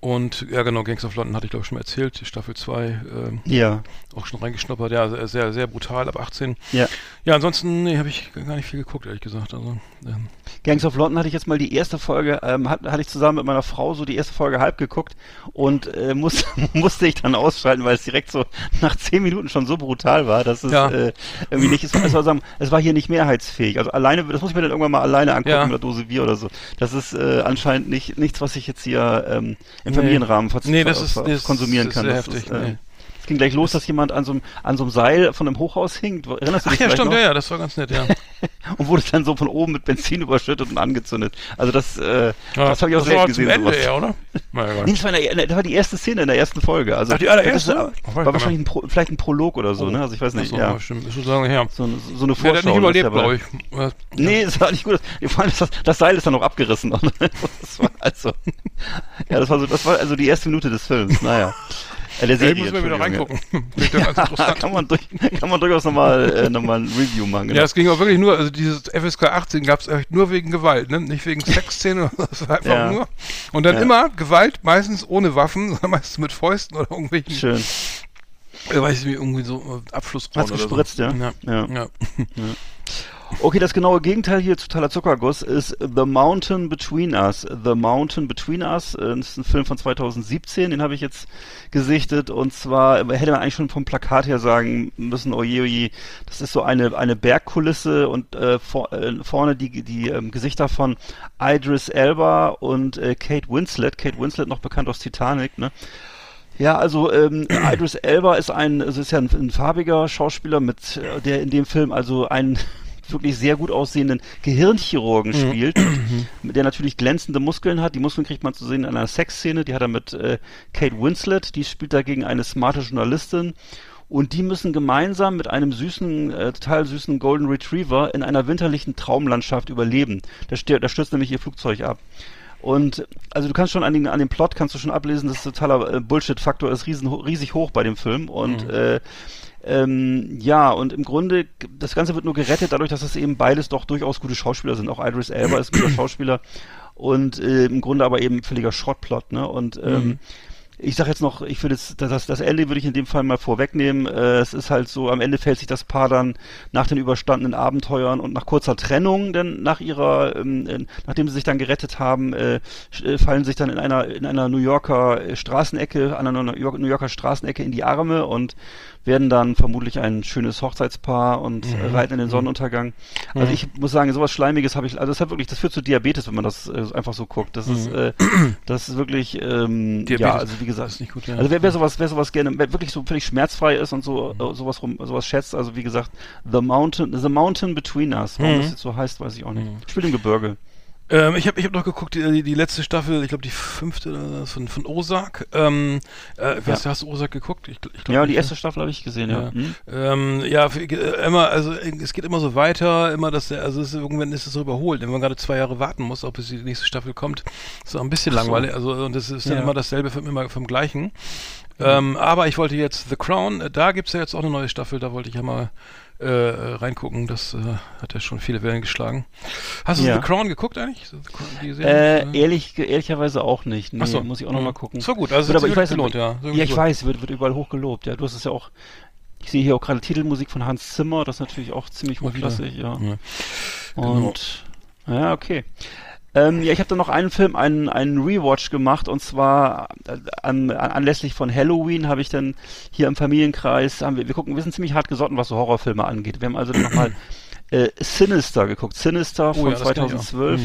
Und ja, genau, Gangs of London hatte ich glaube ich schon mal erzählt, Staffel 2. Äh, ja. Auch schon reingeschnuppert, ja, sehr, sehr brutal, ab 18. Ja. Ja, ansonsten nee, habe ich gar nicht viel geguckt, ehrlich gesagt. Also, ähm. Gangs of London hatte ich jetzt mal die erste Folge, ähm, hat, hatte ich zusammen mit meiner Frau so die erste Folge halb geguckt und äh, muss, musste ich dann ausschalten, weil es direkt so nach zehn Minuten schon so brutal war, dass es ja. äh, irgendwie nicht, es war, es war, sagen, es war hier nicht mehrheitsfähig. Also alleine, das muss ich mir dann irgendwann mal alleine angucken ja. mit der Dose Bier oder so. Das ist äh, anscheinend nicht nichts, was ich jetzt hier ähm, im Familienrahmen nee. nee, das ist, das konsumieren ist, kann. Das ist heftig, ist, äh, nee ging gleich los, dass jemand an so einem, an so einem Seil von einem Hochhaus hing. Erinnerst du dich Ach ja, stimmt, noch? ja, ja, das war ganz nett, ja. und wurde dann so von oben mit Benzin überschüttet und angezündet. Also das, äh, ja, das habe ich auch sehr gesehen. Ende eher, oder? nee, das war, der, das war die erste Szene in der ersten Folge. Also Ach, die allererste? Das war, war wahrscheinlich ein Pro, vielleicht ein Prolog oder so, oh. ne? Also ich weiß nicht. So, ja, stimmt. Ist so lange her. So, so eine Vorschau. Der hat nicht überlebt, glaube ich. Ja. Nee, das war nicht gut. Vor allem das, das Seil ist dann noch abgerissen. das war also, ja, das war so, das war also die erste Minute des Films. Naja. Äh, der Serie, muss man wieder reingucken. Ja. kann, man durch, kann man durchaus nochmal äh, noch ein Review machen. Genau. Ja, es ging auch wirklich nur, also dieses FSK 18 gab es nur wegen Gewalt, ne? nicht wegen Sexszenen, das war einfach ja. nur. Und dann ja. immer Gewalt, meistens ohne Waffen, sondern meistens mit Fäusten oder irgendwelchen. Schön. Ich weiß nicht, irgendwie so äh, Abflussbraun Hat's gespritzt, so. ja? Ja. ja. Okay, das genaue Gegenteil hier zu Taler Zuckerguss ist The Mountain Between Us. The Mountain Between Us äh, das ist ein Film von 2017, den habe ich jetzt gesichtet und zwar hätte man eigentlich schon vom Plakat her sagen müssen, oje, oje, das ist so eine, eine Bergkulisse und äh, vor, äh, vorne die, die ähm, Gesichter von Idris Elba und äh, Kate Winslet. Kate Winslet noch bekannt aus Titanic, ne? Ja, also ähm, Idris Elba ist ein, also ist ja ein, ein farbiger Schauspieler mit, äh, der in dem Film also ein wirklich sehr gut aussehenden Gehirnchirurgen mhm. spielt, der natürlich glänzende Muskeln hat. Die Muskeln kriegt man zu sehen in einer Sexszene, die hat er mit äh, Kate Winslet, die spielt dagegen eine smarte Journalistin. Und die müssen gemeinsam mit einem süßen, äh, total süßen Golden Retriever in einer winterlichen Traumlandschaft überleben. Da, da stürzt nämlich ihr Flugzeug ab. Und also du kannst schon an, den, an dem Plot kannst du schon ablesen, dass totaler äh, Bullshit-Faktor ist riesen, riesig hoch bei dem Film. Und mhm. äh, ähm, ja, und im Grunde, das Ganze wird nur gerettet dadurch, dass es eben beides doch durchaus gute Schauspieler sind. Auch Idris Elba ist ein guter Schauspieler und äh, im Grunde aber eben völliger Schrottplot, ne? Und ähm, mhm ich sag jetzt noch, ich würde das, das, das Ende würde ich in dem Fall mal vorwegnehmen. Äh, es ist halt so, am Ende fällt sich das Paar dann nach den überstandenen Abenteuern und nach kurzer Trennung, denn nach ihrer, ähm, nachdem sie sich dann gerettet haben, äh, äh fallen sich dann in einer in einer New Yorker äh, Straßenecke, an einer New Yorker Straßenecke in die Arme und werden dann vermutlich ein schönes Hochzeitspaar und äh, mhm. reiten in den mhm. Sonnenuntergang. Also mhm. ich muss sagen, sowas Schleimiges habe ich, also das hat wirklich, das führt zu Diabetes, wenn man das äh, einfach so guckt. Das mhm. ist, äh, das ist wirklich, ähm, ja, also wie gesagt, ist nicht gut, ja. also wer, wer sowas, wer sowas gerne, wer wirklich so völlig schmerzfrei ist und so, mhm. sowas rum, sowas schätzt, also wie gesagt, The Mountain, The Mountain Between Us, warum das jetzt so heißt, weiß ich auch nicht. Spielt im Gebirge. Ähm, ich habe ich hab noch geguckt, die, die letzte Staffel, ich glaube die fünfte von, von Ozark. Ähm, äh, ja. hast, hast du Ozark geguckt? Ich, ich glaub, ja, die erste Staffel habe ich gesehen, ja. Ja, hm? ähm, ja immer, also es geht immer so weiter, immer das, also es, irgendwann ist es so überholt, wenn man gerade zwei Jahre warten muss, ob es die nächste Staffel kommt. ist auch ein bisschen so. langweilig, also und das ist dann ja. immer dasselbe vom, immer vom gleichen. Mhm. Ähm, aber ich wollte jetzt The Crown, da gibt's ja jetzt auch eine neue Staffel, da wollte ich ja mal äh, reingucken. Das äh, hat ja schon viele Wellen geschlagen. Hast du ja. The Crown geguckt eigentlich? Crown, äh, ehrlich, ehrlicherweise auch nicht. Nee, so. muss ich auch noch mal gucken. So gut, also wird aber ich weiß, gelohnt, ja. So ja, ich weiß, wird, wird überall hochgelobt. Ja, du hast es ja auch. Ich sehe hier auch gerade Titelmusik von Hans Zimmer, das ist natürlich auch ziemlich hochklassig, ja. ja. Und genau. ja, okay. Ähm, ja, ich habe dann noch einen Film, einen, einen Rewatch gemacht und zwar äh, an, an, anlässlich von Halloween habe ich dann hier im Familienkreis, haben wir, wir gucken, wir sind ziemlich hart gesotten, was so Horrorfilme angeht. Wir haben also nochmal äh, Sinister geguckt. Sinister von oh, ja, 2012.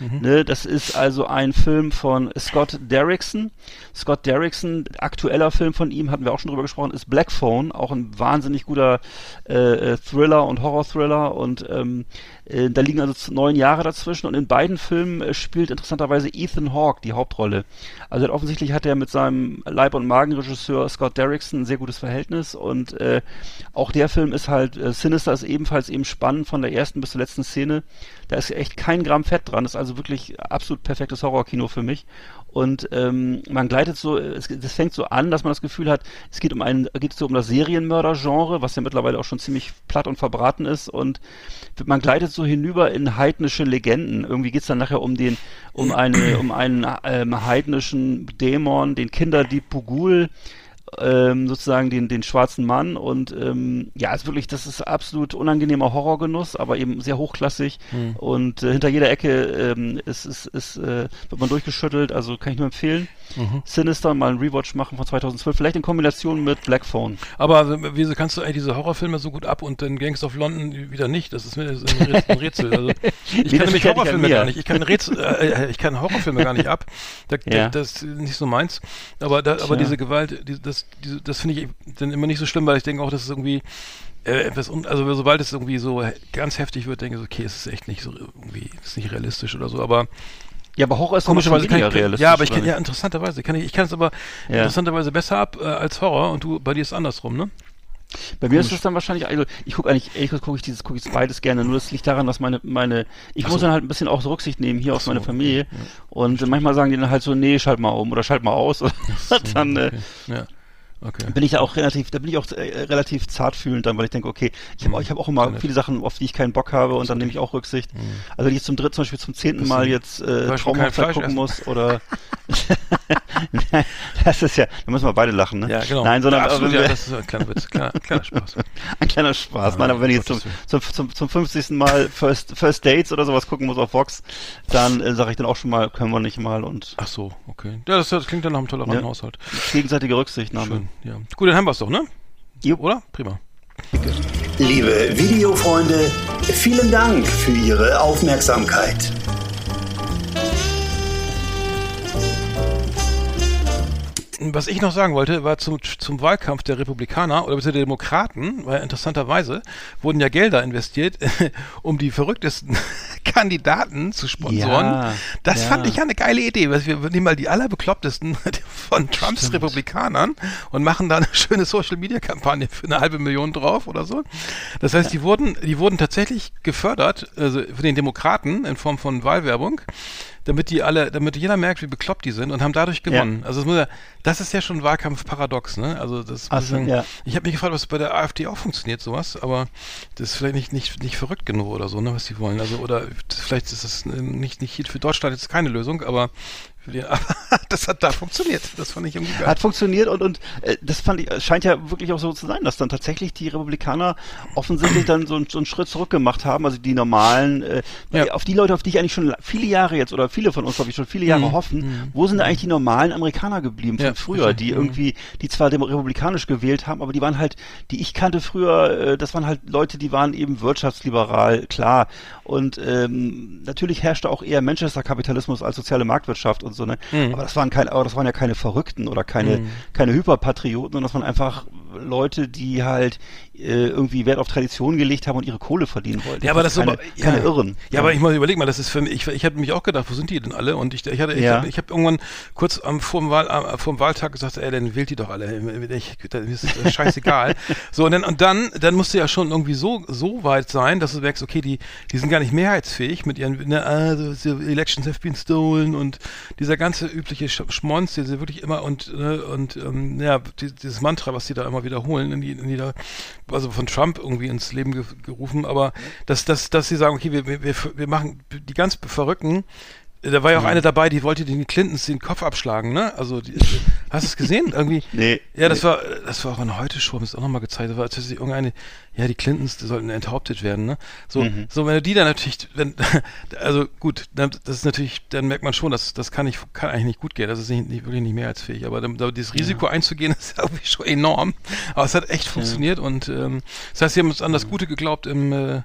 Mhm. Mhm. Ne, das ist also ein Film von Scott Derrickson. Scott Derrickson, aktueller Film von ihm, hatten wir auch schon drüber gesprochen, ist Black Phone, auch ein wahnsinnig guter äh, äh Thriller und Horror-Thriller und ähm, Äh, da liegen also neun Jahre dazwischen und in beiden Filmen äh, spielt interessanterweise Ethan Hawke die Hauptrolle. Also offensichtlich hat er mit seinem Leib- und Magenregisseur Scott Derrickson ein sehr gutes Verhältnis und äh, auch der Film ist halt, äh, Sinister ist ebenfalls eben spannend von der ersten bis zur letzten Szene. Da ist echt kein Gramm Fett dran. Ist also wirklich absolut perfektes Horrorkino für mich. Und ähm, man gleitet so, es, das fängt so an, dass man das Gefühl hat, es geht um einen, geht so um das Serienmörder-Genre, was ja mittlerweile auch schon ziemlich platt und verbraten ist. Und man gleitet so hinüber in heidnische Legenden. Irgendwie geht's dann nachher um den, um eine, um einen ähm, heidnischen Dämon, den Kinderdieb Pugul ähm, sozusagen den, den schwarzen Mann und ähm, ja, ist wirklich, das ist absolut unangenehmer Horrorgenuss, aber eben sehr hochklassig hm. und äh, hinter jeder Ecke ähm, ist, ist, ist, äh, wird man durchgeschüttelt, also kann ich nur empfehlen. Mhm. Sinister mal einen Rewatch machen von 2012, vielleicht in Kombination mit Black Phone. Aber wieso kannst du eigentlich diese Horrorfilme so gut ab und den Gangs of London wieder nicht? Das ist mir ein Rätsel. Also, ich kann nämlich Horrorfilme gar nicht. Ich kann Rätsel, äh, äh, ich kann Horrorfilme gar nicht ab. Da, ja. Das ist nicht so meins. Aber, da, aber diese Gewalt, die, das das, das finde ich dann immer nicht so schlimm, weil ich denke auch, dass es irgendwie äh, etwas, also sobald es irgendwie so ganz heftig wird, denke ich, okay, es ist echt nicht so irgendwie, es ist nicht realistisch oder so, aber ja, aber Horror ist komischerweise ich, realistisch. Ja, aber ich kann, ja, interessanterweise kann ich, ich kann es aber ja. interessanterweise besser ab äh, als Horror und du, bei dir ist es andersrum, ne? Bei mir Komisch. ist es dann wahrscheinlich, also ich gucke eigentlich, ehrlich gesagt gucke ich dieses, gucke ich beides gerne, nur das liegt daran, dass meine, meine, ich Ach muss so. dann halt ein bisschen auch Rücksicht nehmen hier Ach auf meine Familie okay. ja. und Stimmt. manchmal sagen die dann halt so, nee, schalt mal um oder schalt mal aus und dann, äh, okay. äh, ja. Okay. Bin ich ja auch relativ, da bin ich auch äh, relativ zartfühlend dann, weil ich denke, okay, ich habe mhm. ich hab auch immer viele Sachen, auf die ich keinen Bock habe und dann nehme ich auch Rücksicht. Mhm. Also wenn ich jetzt zum dritten, zum Beispiel zum zehnten Mal jetzt äh, Traumhochzeit gucken essen. muss oder das ist ja, da müssen wir beide lachen, ne? Ja, genau. Nein, sondern ja, absolut, ja, das ist ein kleiner Witz, kleiner, kleiner Spaß. ein kleiner Spaß. Ja, Nein, aber wenn ich jetzt zum, zum, zum, zum 50. Mal First, First Dates oder sowas gucken muss auf Vox, dann äh, sage ich dann auch schon mal, können wir nicht mal und. Ach so, okay. Ja, das, das klingt dann nach einem toleranten ja. Haushalt. Gegenseitige Rücksichtnahme. Schön, ja. Gut, dann haben wir es doch, ne? Jo. Oder? Prima. Liebe Videofreunde, vielen Dank für Ihre Aufmerksamkeit. Was ich noch sagen wollte, war zum, zum Wahlkampf der Republikaner oder der Demokraten, weil interessanterweise wurden ja Gelder investiert, um die verrücktesten Kandidaten zu sponsoren. Ja, das ja. fand ich ja eine geile Idee. Wir nehmen mal die allerbeklopptesten von Trumps Stimmt. Republikanern und machen da eine schöne Social Media Kampagne für eine halbe Million drauf oder so. Das heißt, die wurden, die wurden tatsächlich gefördert, also für den Demokraten in Form von Wahlwerbung damit die alle, damit jeder merkt, wie bekloppt die sind und haben dadurch gewonnen. Ja. Also das, muss ja, das ist ja schon Wahlkampfparadox, ne? Also das Ach, sagen, ja. ich habe mich gefragt, was bei der AfD auch funktioniert, sowas, aber das ist vielleicht nicht, nicht, nicht verrückt genug oder so, ne, was die wollen. Also, oder vielleicht ist das nicht, nicht für Deutschland jetzt keine Lösung, aber aber das hat da funktioniert. Das fand ich irgendwie geil. Hat funktioniert und, und äh, das fand ich, scheint ja wirklich auch so zu sein, dass dann tatsächlich die Republikaner offensichtlich dann so, so einen Schritt zurück gemacht haben, also die normalen, äh, ja. auf die Leute, auf die ich eigentlich schon viele Jahre jetzt oder viele von uns, glaube ich, schon viele Jahre mhm. hoffen, mhm. wo sind eigentlich die normalen Amerikaner geblieben von ja, früher, die mhm. irgendwie, die zwar republikanisch gewählt haben, aber die waren halt, die ich kannte früher, äh, das waren halt Leute, die waren eben wirtschaftsliberal, klar. Und ähm, natürlich herrschte auch eher Manchester-Kapitalismus als soziale Marktwirtschaft und so, ne? Mhm. Aber das waren keine, aber das waren ja keine Verrückten oder keine, mhm. keine Hyperpatrioten, sondern das waren einfach Leute, die halt äh, irgendwie Wert auf Tradition gelegt haben und ihre Kohle verdienen wollten. Ja, aber das ist keine, aber, ja. keine Irren. Ja, ja, aber ich muss überlegen mal, das ist für mich, ich, ich habe mich auch gedacht, wo sind die denn alle? Und ich, ich hatte, ich ja. habe hab irgendwann kurz am vor dem, Wahl, am, vor dem Wahltag gesagt, ey, dann wählt die doch alle. Ich, das ist scheißegal. so, und dann, und dann, dann musst du ja schon irgendwie so, so weit sein, dass du merkst, okay, die, die sind gar nicht mehrheitsfähig mit ihren, ne, also, Elections have been stolen und dieser ganze übliche Schmonz, die sie wirklich immer und, ne, und, ähm, ja, dieses Mantra, was sie da immer wiederholen, in da, also von Trump irgendwie ins Leben ge gerufen, aber dass, dass, dass sie sagen, okay, wir, wir, wir machen die ganz Verrückten, da war ja auch mhm. eine dabei, die wollte den Clintons den Kopf abschlagen, ne? Also, die, hast du es gesehen? Irgendwie? nee. Ja, das nee. war, das war auch in heute Show, das ist auch nochmal gezeigt, da war tatsächlich irgendeine, ja, die Clintons die sollten enthauptet werden, ne? So, mhm. so wenn du die dann natürlich, wenn, also gut, das ist natürlich, dann merkt man schon, dass das kann nicht, kann eigentlich nicht gut gehen, das ist nicht, nicht wirklich nicht mehrheitsfähig, aber da, da, dieses Risiko ja. einzugehen, ist irgendwie schon enorm. Aber es hat echt funktioniert ja. und ähm, das heißt, sie haben uns an das. Gute geglaubt im, äh,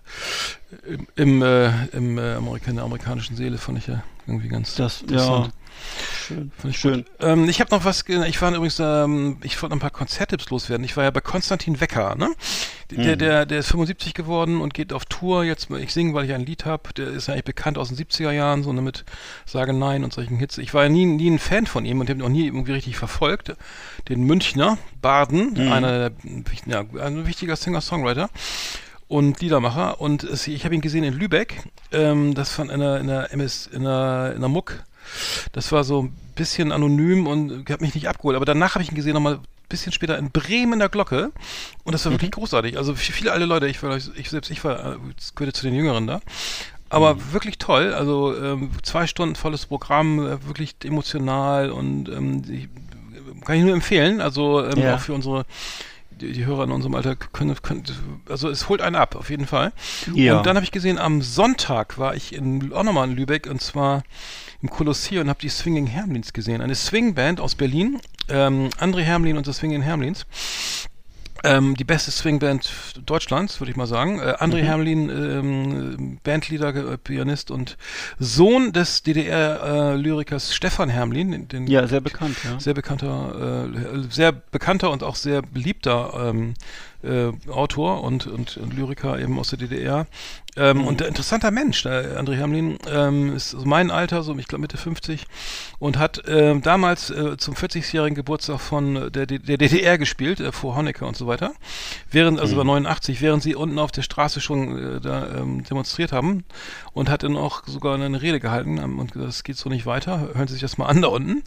im, im, äh, im äh, Amerika, in der amerikanischen Seele, fand ich ja irgendwie ganz das, interessant. Ja. Schön. ich Schön. Ähm, ich habe noch was, ich war übrigens, ähm, ich wollte noch ein paar Konzerttipps loswerden. Ich war ja bei Konstantin Wecker, ne? Der, der, der ist 75 geworden und geht auf Tour. Jetzt, ich singe, weil ich ein Lied habe. Der ist eigentlich bekannt aus den 70er Jahren, so ne, mit Sage Nein und solchen Hits. Ich war ja nie, nie ein Fan von ihm und habe ihn auch nie irgendwie richtig verfolgt. Den Münchner, Baden, einer der, ja, ein wichtiger Singer-Songwriter und Liedermacher. Und ich habe ihn gesehen in Lübeck. Ähm, das von einer, in der MS, in der, in der Muck. Das war so ein bisschen anonym und hat mich nicht abgeholt. Aber danach habe ich ihn gesehen, nochmal ein bisschen später in Bremen in der Glocke. Und das war wirklich großartig. Also für viele alte Leute, ich, war, ich selbst, ich war, äh, gehörte zu den Jüngeren da. Aber wirklich toll. Also ähm, zwei Stunden volles Programm, äh, wirklich emotional und ähm, kann ich nur empfehlen. Also ähm, Ja. auch für unsere die, die Hörer in unserem Alter können, können, also es holt einen ab, auf jeden Fall. Ja. Und dann habe ich gesehen, am Sonntag war ich in, auch nochmal in Lübeck und zwar im Kolosseum und habe die Swinging Hermlins gesehen. Eine Swingband aus Berlin, ähm, André Hermlin und das Swinging Hermlins. Ähm, die beste Swingband Deutschlands, würde ich mal sagen. Äh, André Mhm. Hermlin, ähm, Bandleader, äh, Pianist und Sohn des DDR-Lyrikers Stefan Hermlin, den, den Ja, sehr bekannt, ja. sehr bekannter, äh, sehr bekannter und auch sehr beliebter ähm, äh, Autor und, und, und Lyriker eben aus der DDR. Ähm, Und ein interessanter Mensch, der André Hamlin, ähm, ist so mein Alter, so ich glaube Mitte 50 und hat ähm, damals äh, zum 40-jährigen Geburtstag von der, D- der DDR gespielt, äh, vor Honecker und so weiter. Während, also war 89, während sie unten auf der Straße schon äh, da ähm, demonstriert haben und hat dann auch sogar eine Rede gehalten ähm, und gesagt, das geht so nicht weiter, hören Sie sich das mal an da unten.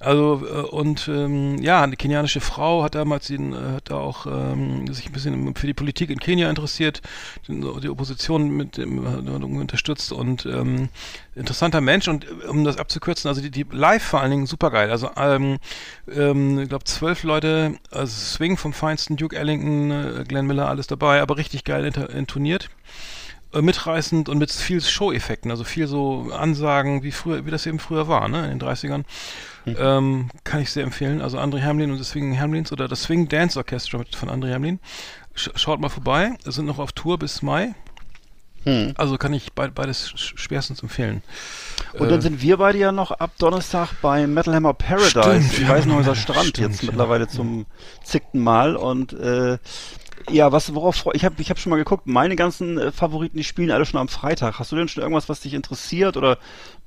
Also äh, und ähm, ja, eine kenianische Frau hat damals ihn, äh, hat da auch ähm, sich ein bisschen für die Politik in Kenia interessiert, den, die Opposition mit dem äh, unterstützt und ähm, interessanter Mensch und äh, um das abzukürzen, also die, die live vor allen Dingen super geil. Also ähm, ähm, ich glaube zwölf Leute, also Swing vom Feinsten, Duke Ellington, äh, Glenn Miller, alles dabei, aber richtig geil intoniert mitreißend und mit viel Show-Effekten, also viel so Ansagen, wie früher, wie das eben früher war, ne, in den 30ern. Ähm, kann ich sehr empfehlen. Also André Hamlin und das Swing Hamlins oder das Swing Dance Orchestra mit, von André Hamlin. Sch schaut mal vorbei. Wir sind noch auf Tour bis Mai. Hm. Also kann ich beid, beides sch- schwerstens empfehlen. Und Äh, dann sind wir beide ja noch ab Donnerstag bei Metal Hammer Paradise Stimmt, im ja, Weißenhäuser ja, Strand stimmt, jetzt ja. mittlerweile zum zickten Mal und äh, ja, was worauf ich habe ich habe schon mal geguckt, meine ganzen äh, Favoriten, die spielen alle schon am Freitag. Hast du denn schon irgendwas, was dich interessiert oder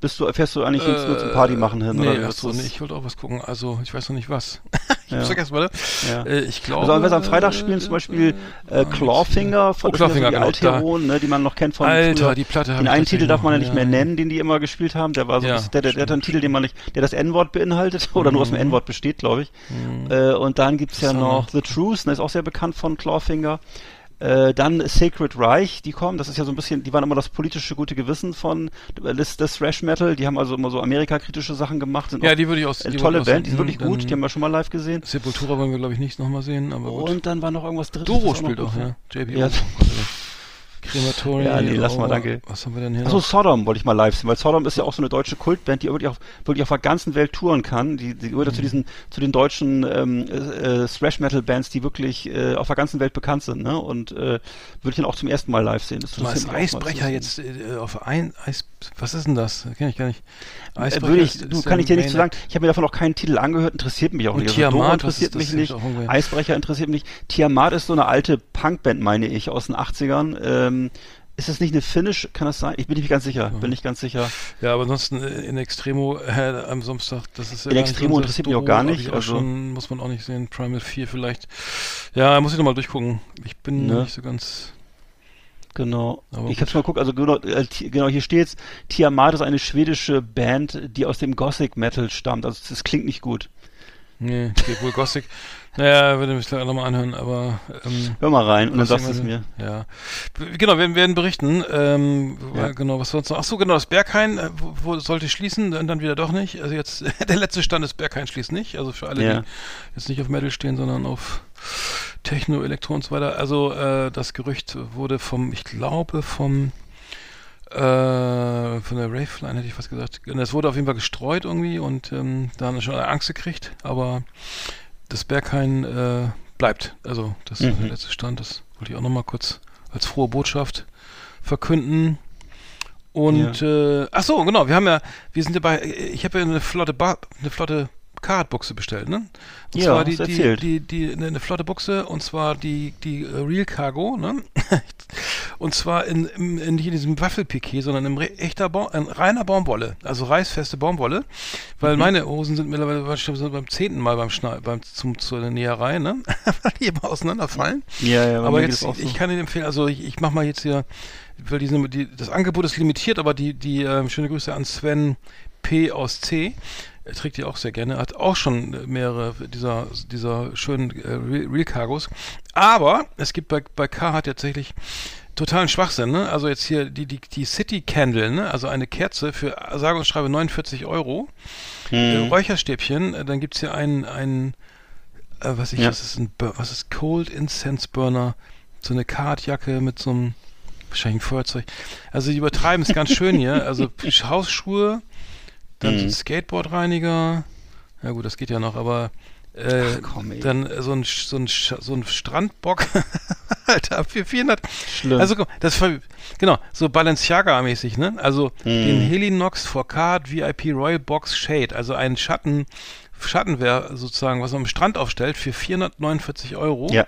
bist du fährst du eigentlich jetzt nur zum Party machen hin Äh, Nee, oder ach wirst so, du's- nee, ich wollte auch was gucken. Also, ich weiß noch nicht was. ich Ja. hab's vergessen, warte. Ja. Äh, ich glaube. Also wenn wir am Freitag spielen zum Beispiel äh, Clawfinger von Oh, Clawfinger, genau, ja so die Altheronen, ne, die man noch kennt von Alter, früher. die Platte Den einen Titel darf man ja nicht mehr nennen, den die immer gespielt haben. Der war so, Ja, bisschen- der, der, der hat einen Titel, den man nicht, der das N-Wort beinhaltet oder nur aus Mhm. dem N-Wort besteht, glaube ich. Äh, und dann gibt's ja noch. The Truth, der ist auch sehr bekannt von Clawfinger. Äh, dann Sacred Reich, die kommen, das ist ja so ein bisschen, die waren immer das politische gute Gewissen von äh, des, des Thrash Metal, die haben also immer so Amerika-kritische Sachen gemacht, sind Ja, auch die würde ich aus. eine die tolle Band, die sind wirklich gut, die haben wir schon mal live gesehen. Sepultura wollen wir, glaube ich, nicht nochmal sehen, aber gut. Und dann war noch irgendwas drittes. Doro spielt auch, gut ja. JB. Ja. Crematory. Ja, nee, lass mal, danke. Was haben wir denn hier Achso? Sodom wollte ich mal live sehen, weil Sodom ist ja auch so eine deutsche Kultband, die wirklich auf, wirklich auf der ganzen Welt touren kann. Die, die gehört ja zu Mhm. diesen, zu den deutschen ähm, äh, Thrash-Metal-Bands, die wirklich äh, auf der ganzen Welt bekannt sind, ne? Und äh, würde ich dann auch zum ersten Mal live sehen. Das mal zu Eisbrecher jetzt äh, auf ein Eis. Was ist denn das? Kenn ich gar nicht. Äh, würde ich, du kann ich dir nicht Main- zu sagen. Ich habe mir davon auch keinen Titel angehört, interessiert mich auch Und nicht. Also Tiamat, was interessiert das? mich Das nicht. Eisbrecher interessiert mich nicht. Tiamat ist so eine alte Punkband, meine ich, aus den 80ern. Ähm, ist es nicht eine Finnish? Kann das sein? Ich bin nicht ganz sicher. Bin nicht ganz sicher. Ja, aber ansonsten äh, in Extremo äh, am Samstag, das ist ja In Extremo interessiert mich auch gar nicht, ich auch also- schon, muss man auch nicht sehen. Primal 4 vielleicht. Ja, muss ich nochmal durchgucken. Ich bin Ne? nicht so ganz. Genau. Aber ich habe mal geguckt, also genau, äh, genau hier steht's. Tiamat ist eine schwedische Band, die aus dem Gothic Metal stammt. Also das klingt nicht gut. Nee, geht wohl Gothic. Naja, würde mich gleich nochmal anhören, aber. Ähm, Hör mal rein und dann sagst du es mir. Ja. Genau, wir werden berichten. Ähm, Ja. Genau, was sonst noch? Ach so, genau, das Berghain äh, wo, wo sollte schließen, und dann wieder doch nicht. Also jetzt, der letzte Stand ist Berghain schließt nicht. Also für alle, Ja. die jetzt nicht auf Metal stehen, sondern auf Techno, Elektro und so weiter. Also äh, das Gerücht wurde vom, ich glaube, vom äh, von der Raveline hätte ich was gesagt. Es wurde auf jeden Fall gestreut irgendwie und ähm, da haben wir schon Angst gekriegt, aber das Berghain äh, bleibt. Also das ist Mhm. der letzte Stand, das wollte ich auch nochmal kurz als frohe Botschaft verkünden. Und äh, ach so, genau, wir haben ja, wir sind ja bei, ich habe ja eine flotte Bar, eine flotte Carhartt-Buchse bestellt, ne? Und Ja, zwar die, die, die, die, eine, flotte Buchse und zwar die, die äh, Real Cargo, ne? und zwar in, in, in nicht in diesem Waffelpiquet, sondern re- echter Baum, in reiner Baumwolle, also reißfeste Baumwolle, Mhm. weil meine Hosen sind mittlerweile so beim zehnten Mal beim Schneid, beim zum zur Näherei, ne? weil die immer auseinanderfallen. Ja, ja, aber jetzt, so. ich kann Ihnen empfehlen, also ich, ich mache mal jetzt hier, weil die, die, das Angebot ist limitiert, aber die, die ähm, schöne Grüße an Sven P. aus C. Er trägt die auch sehr gerne, hat auch schon mehrere dieser, dieser schönen äh, Real, Cargos. Aber es gibt bei, bei Carhartt tatsächlich totalen Schwachsinn, ne? Also jetzt hier die, die, die City Candle, ne? Also eine Kerze für sage und schreibe 49 Euro. Äh, Räucherstäbchen, äh, dann gibt's hier einen, einen äh, was ich, Ja. was ist ein, was ist Cold Incense Burner? So eine Carhartt-Jacke mit so einem, wahrscheinlich ein Feuerzeug. Also die übertreiben es ganz schön hier. Also Hausschuhe, dann Mhm. Skateboardreiniger. Ja gut, das geht ja noch, aber äh, Ach, komm, dann äh, so ein, so ein, so ein Strandbock, Alter, für 400. Schlimm. Also guck, das genau, so Balenciaga-mäßig, ne? Also den Helinox 4K VIP Royal Box Shade, also ein Schatten, Schattenwehr sozusagen, was man am Strand aufstellt, für 449 Euro. ja.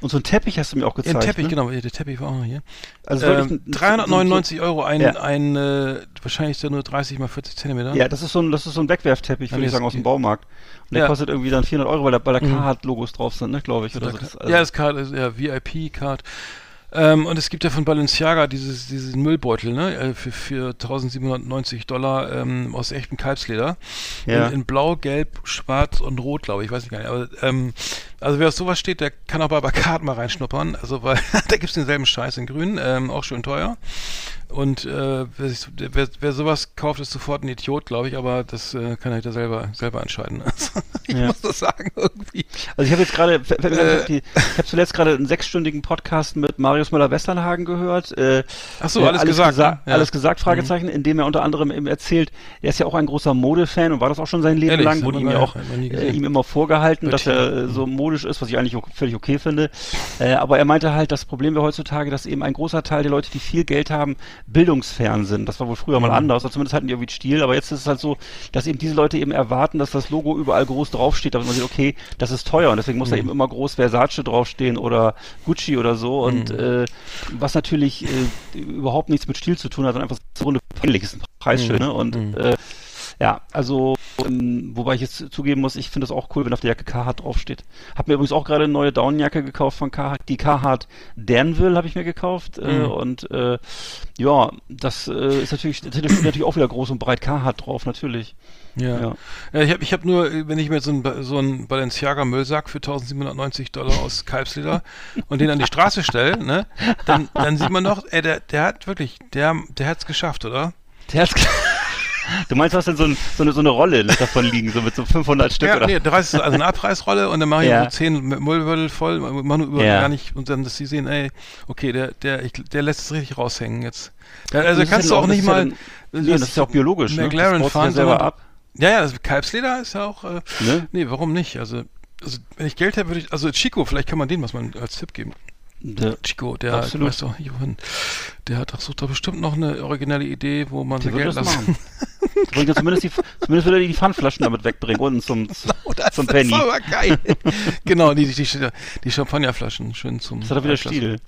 Und so ein Teppich hast du mir auch Ja, gezeigt. ein Teppich, ne? genau, der Teppich war auch noch hier. Also ähm, wirklich ein- 399 Euro, ein, Ja. ein äh, wahrscheinlich nur 30 mal 40 Zentimeter. Ja, das ist so ein, das ist so ein Wegwerfteppich, Ja, würde ich sagen, aus dem Baumarkt. Und der Ja. kostet irgendwie dann 400 Euro, weil da, weil da Mhm. Carhartt-Logos drauf sind, ne, glaube ich. Oder so. Das, also- ja, das Card ist ja VIP-Card. Ähm, und es gibt ja von Balenciaga dieses, diesen Müllbeutel, ne, äh, für, für 1790 Dollar ähm, aus echtem Kalbsleder. Ja. In, in Blau, Gelb, Schwarz und Rot, glaube ich, weiß ich gar nicht. Aber, ähm, also wer auf sowas steht, der kann auch bei Card mal reinschnuppern. Also, weil da gibt's denselben Scheiß in Grün, ähm, auch schön teuer. Und äh, wer, sich, wer, wer sowas kauft, ist sofort ein Idiot, glaube ich, aber das äh, kann er da selber, selber entscheiden. Also, ich Ja. muss das sagen, irgendwie. Also ich habe jetzt gerade, Äh. ich habe zuletzt gerade einen sechsstündigen Podcast mit Marius Müller-Westernhagen gehört. Äh, Ach so, äh, alles gesagt, gesa- ne? Ja. Alles gesagt, Fragezeichen, in dem er unter anderem eben erzählt, er ist ja auch ein großer Modefan und war das auch schon sein Leben Ehrlich, lang, wurde ihm ja auch äh, ihm immer vorgehalten, dass er äh, so modisch ist, was ich eigentlich völlig okay finde. Äh, aber er meinte halt, das Problem wäre heutzutage, dass eben ein großer Teil der Leute, die viel Geld haben, bildungsfern sind. Das war wohl früher mal anders, oder zumindest hatten die irgendwie Stil, aber jetzt ist es halt so, dass eben diese Leute eben erwarten, dass das Logo überall groß draufsteht, damit man sieht, okay, das ist teuer. Und deswegen muss da eben immer groß Versace draufstehen oder Gucci oder so. Und äh, was natürlich äh, überhaupt nichts mit Stil zu tun hat, sondern einfach so eine peinlich ist ein Preisschild, ne? Und äh, ja, also ähm, wobei ich jetzt zugeben muss, ich finde es auch cool, wenn auf der Jacke Carhartt draufsteht. Hab mir übrigens auch gerade eine neue Daunenjacke gekauft von Carhartt. Die Carhartt Danville habe ich mir gekauft äh, Mhm. und äh, ja, das äh, ist natürlich, da steht natürlich auch wieder groß und breit Carhartt drauf, natürlich. Ja. Ja. ja. ich habe ich hab nur, wenn ich mir jetzt so einen, so einen Balenciaga Müllsack für 1790 Dollar aus Kalbsleder und den an die Straße stelle, ne, dann, dann sieht man doch, ey, der, der hat wirklich, der, der hat's geschafft, oder? Der hat's Du meinst, du hast denn so, ein, so, eine, so eine Rolle davon liegen, so mit so 500 Stück Ja, oder? nee, 30 ist also eine Abreißrolle und dann mache ich Ja. so 10 mit Müllbeutel voll, mach nur Ja. gar nicht und dann, dass sie sehen, ey, okay, der, der, ich, der lässt es richtig raushängen jetzt. Ja, Das also kannst ja du auch dann- nicht das ist ja mal. dann- Nee, das ist ja auch biologisch, ne? McLaren das sich ja fahren selber ab. Ja, ja, das Kalbsleder ist ja auch. Äh, Ne? Nee, warum nicht? Also, also wenn ich Geld hätte, würde ich. Also Chico, vielleicht kann man den was man als Tipp geben. Der, Chico, der Absolut. weiß doch nicht wohin. Der hat doch, sucht doch bestimmt noch eine originelle Idee, wo man wird Geld das lassen. Die bringt ja zumindest, die, zumindest er die Pfandflaschen damit wegbringen und zum, Oh, das zum ist Penny. aber geil. genau, die, die, die, Champagnerflaschen, schön zum. Das hat er wieder Altlassen. Stil.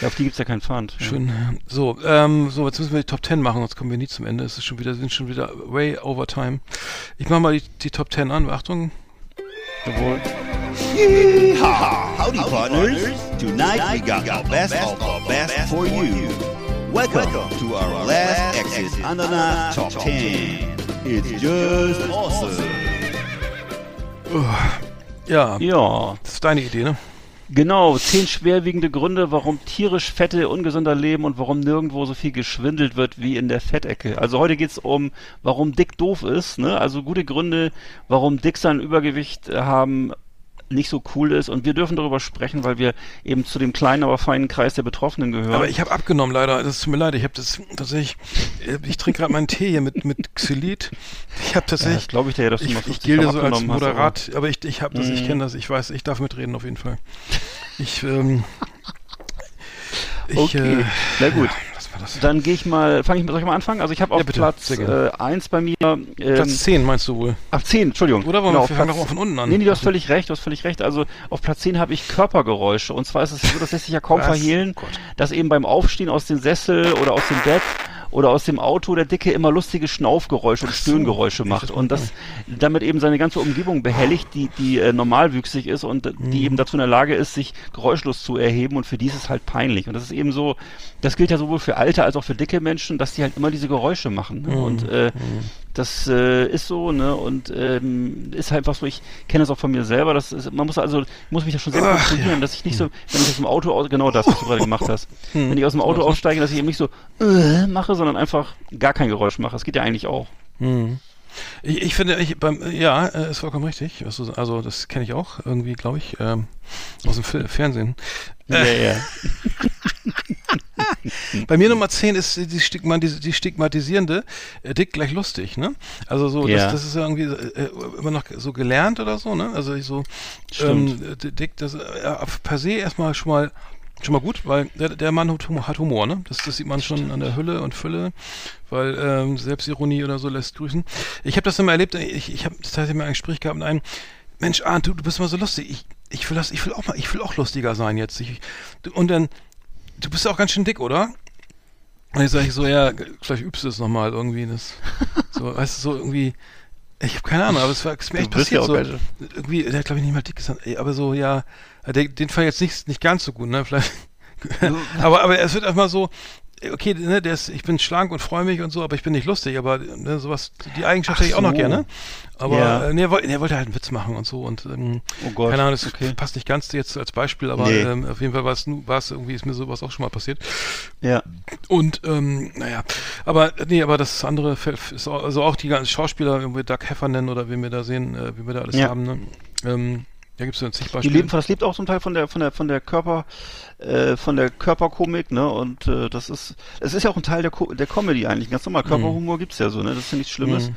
Ja, auf die gibt's ja keinen Pfand. Ja. Schön. So, ähm, so, jetzt müssen wir die Top 10 machen, sonst kommen wir nie zum Ende. Es ist schon wieder, sind schon wieder way over time. Ich mach mal die, die Top 10 an. Achtung. Jawohl. Yeehaw! Howdy, partners. Tonight we got the best of the best for you. Welcome to our last Exit Ananas Top 10. It's just awesome. Ja, Ja, das ist deine Idee, ne? genau. Zehn schwerwiegende Gründe, warum tierisch Fette ungesünder leben und warum nirgendwo so viel geschwindelt wird wie in der Fettecke. Also heute geht's um, warum dick doof ist. Ne? Also gute Gründe, warum dick sein Übergewicht äh, haben nicht so cool ist. Und wir dürfen darüber sprechen, weil wir eben zu dem kleinen, aber feinen Kreis der Betroffenen gehören. Aber ich habe abgenommen leider. Das tut mir leid. Ich habe das tatsächlich. äh, Ich trinke gerade meinen Tee hier mit mit Xylit. Ich habe ja, tatsächlich. glaube ich dir, ja, dass du ich, mal ich 50 gilte Gramm so als abgenommen hast, aber- Moderat, aber ich ich habe das. Ich Mhm. kenne das. Ich weiß. Ich darf mitreden auf jeden Fall. Ich. Ähm, ich Okay, äh, na gut. Dann gehe ich mal, fange ich, soll ich mal anfangen? Also ich habe auf Ja, bitte, Platz sehr gerne. äh, 1 bei mir, ähm, Platz 10 meinst du wohl? ach 10, Entschuldigung. Oder wollen Genau, wir fangen Platz- doch mal von unten an? Nee, nee, du hast völlig recht, du hast völlig recht. Also auf Platz 10 habe ich Körpergeräusche. Und zwar ist es so, das lässt sich ja kaum Was? verhehlen, Gott. dass eben beim Aufstehen aus dem Sessel oder aus dem Bett oder aus dem Auto der Dicke immer lustige Schnaufgeräusche und Stöhngeräusche macht. Und das damit eben seine ganze Umgebung behelligt, die, die äh, normalwüchsig ist und Mhm. die eben dazu in der Lage ist, sich geräuschlos zu erheben. Und für die ist es halt peinlich. Und das ist eben so, das gilt ja sowohl für alte als auch für dicke Menschen, dass die halt immer diese Geräusche machen. Mhm. Ne? Und äh, das äh, ist so, ne? Und ähm, ist halt einfach so, ich kenne das auch von mir selber, das ist, man muss also, muss mich da schon sehr Ach, kontrollieren, dass ich nicht so, wenn ich aus dem Auto aus, genau das, was du gerade gemacht hast, Hm. wenn ich aus dem Auto aussteige, dass ich eben nicht so äh, mache, sondern einfach gar kein Geräusch mache. Das geht ja eigentlich auch. Hm. Ich, ich finde, ich, beim, ja, äh, ist vollkommen richtig. Also das kenne ich auch irgendwie, glaube ich, ähm, aus dem Fil Fernsehen. Ja, ja. Bei mir Nummer 10 ist die, Stigma, die, stigmatisierende äh, dick gleich lustig, ne? Also so, Ja. das, das ist ja irgendwie äh, immer noch so gelernt oder so, ne? Also ich so ähm, dick, das äh, per se erstmal schon mal schon mal gut, weil der, der Mann hat Humor, hat Humor, ne? Das, das sieht man schon an der Hülle und Fülle, weil ähm, Selbstironie oder so lässt grüßen. Ich habe das immer erlebt, ich, ich habe tatsächlich mal ein Gespräch gehabt mit einem Mensch, ah, du, du bist mal so lustig. Ich, ich will das, ich will auch mal, ich will auch lustiger sein jetzt. Ich, und dann, du bist ja auch ganz schön dick, oder? Und ich sage ich so, ja, vielleicht übst du es nochmal irgendwie. Das, so, weißt du, so irgendwie, ich habe keine Ahnung, aber es war es ist mir echt ja passiert. auch so, irgendwie, der hat glaube ich nicht mal dick gesagt, ey, aber so, ja, der, den fand ich jetzt nicht, nicht ganz so gut, ne? Vielleicht. aber, aber es wird erstmal so, okay, ne, der ist, ich bin schlank und freue mich und so, aber ich bin nicht lustig, aber ne, sowas, die Eigenschaft Ach hätte ich auch noch so. gerne. Aber Ja. nee, er, wollte, er wollte halt einen Witz machen und so und ähm, Oh Gott, keine Ahnung, das okay. passt nicht ganz jetzt als Beispiel, aber Nee. ähm, auf jeden Fall war es, war es irgendwie, ist mir sowas auch schon mal passiert. Ja. Und ähm, naja, aber nee, aber das andere ist auch, also auch die ganzen Schauspieler, wenn wir Doug Heffernan oder wen wir da sehen, äh, wie wir da alles Ja. haben, ne? Ähm, da gibt es ja zig Die Beispiele. leben, das lebt auch zum Teil von der von der von der Körper äh, von der Körperkomik, ne? Und äh, das ist es ist ja auch ein Teil der Co der Comedy eigentlich. Ganz normal Körperhumor gibt's ja so, ne? Das ist ja nichts Schlimmes. Mhm.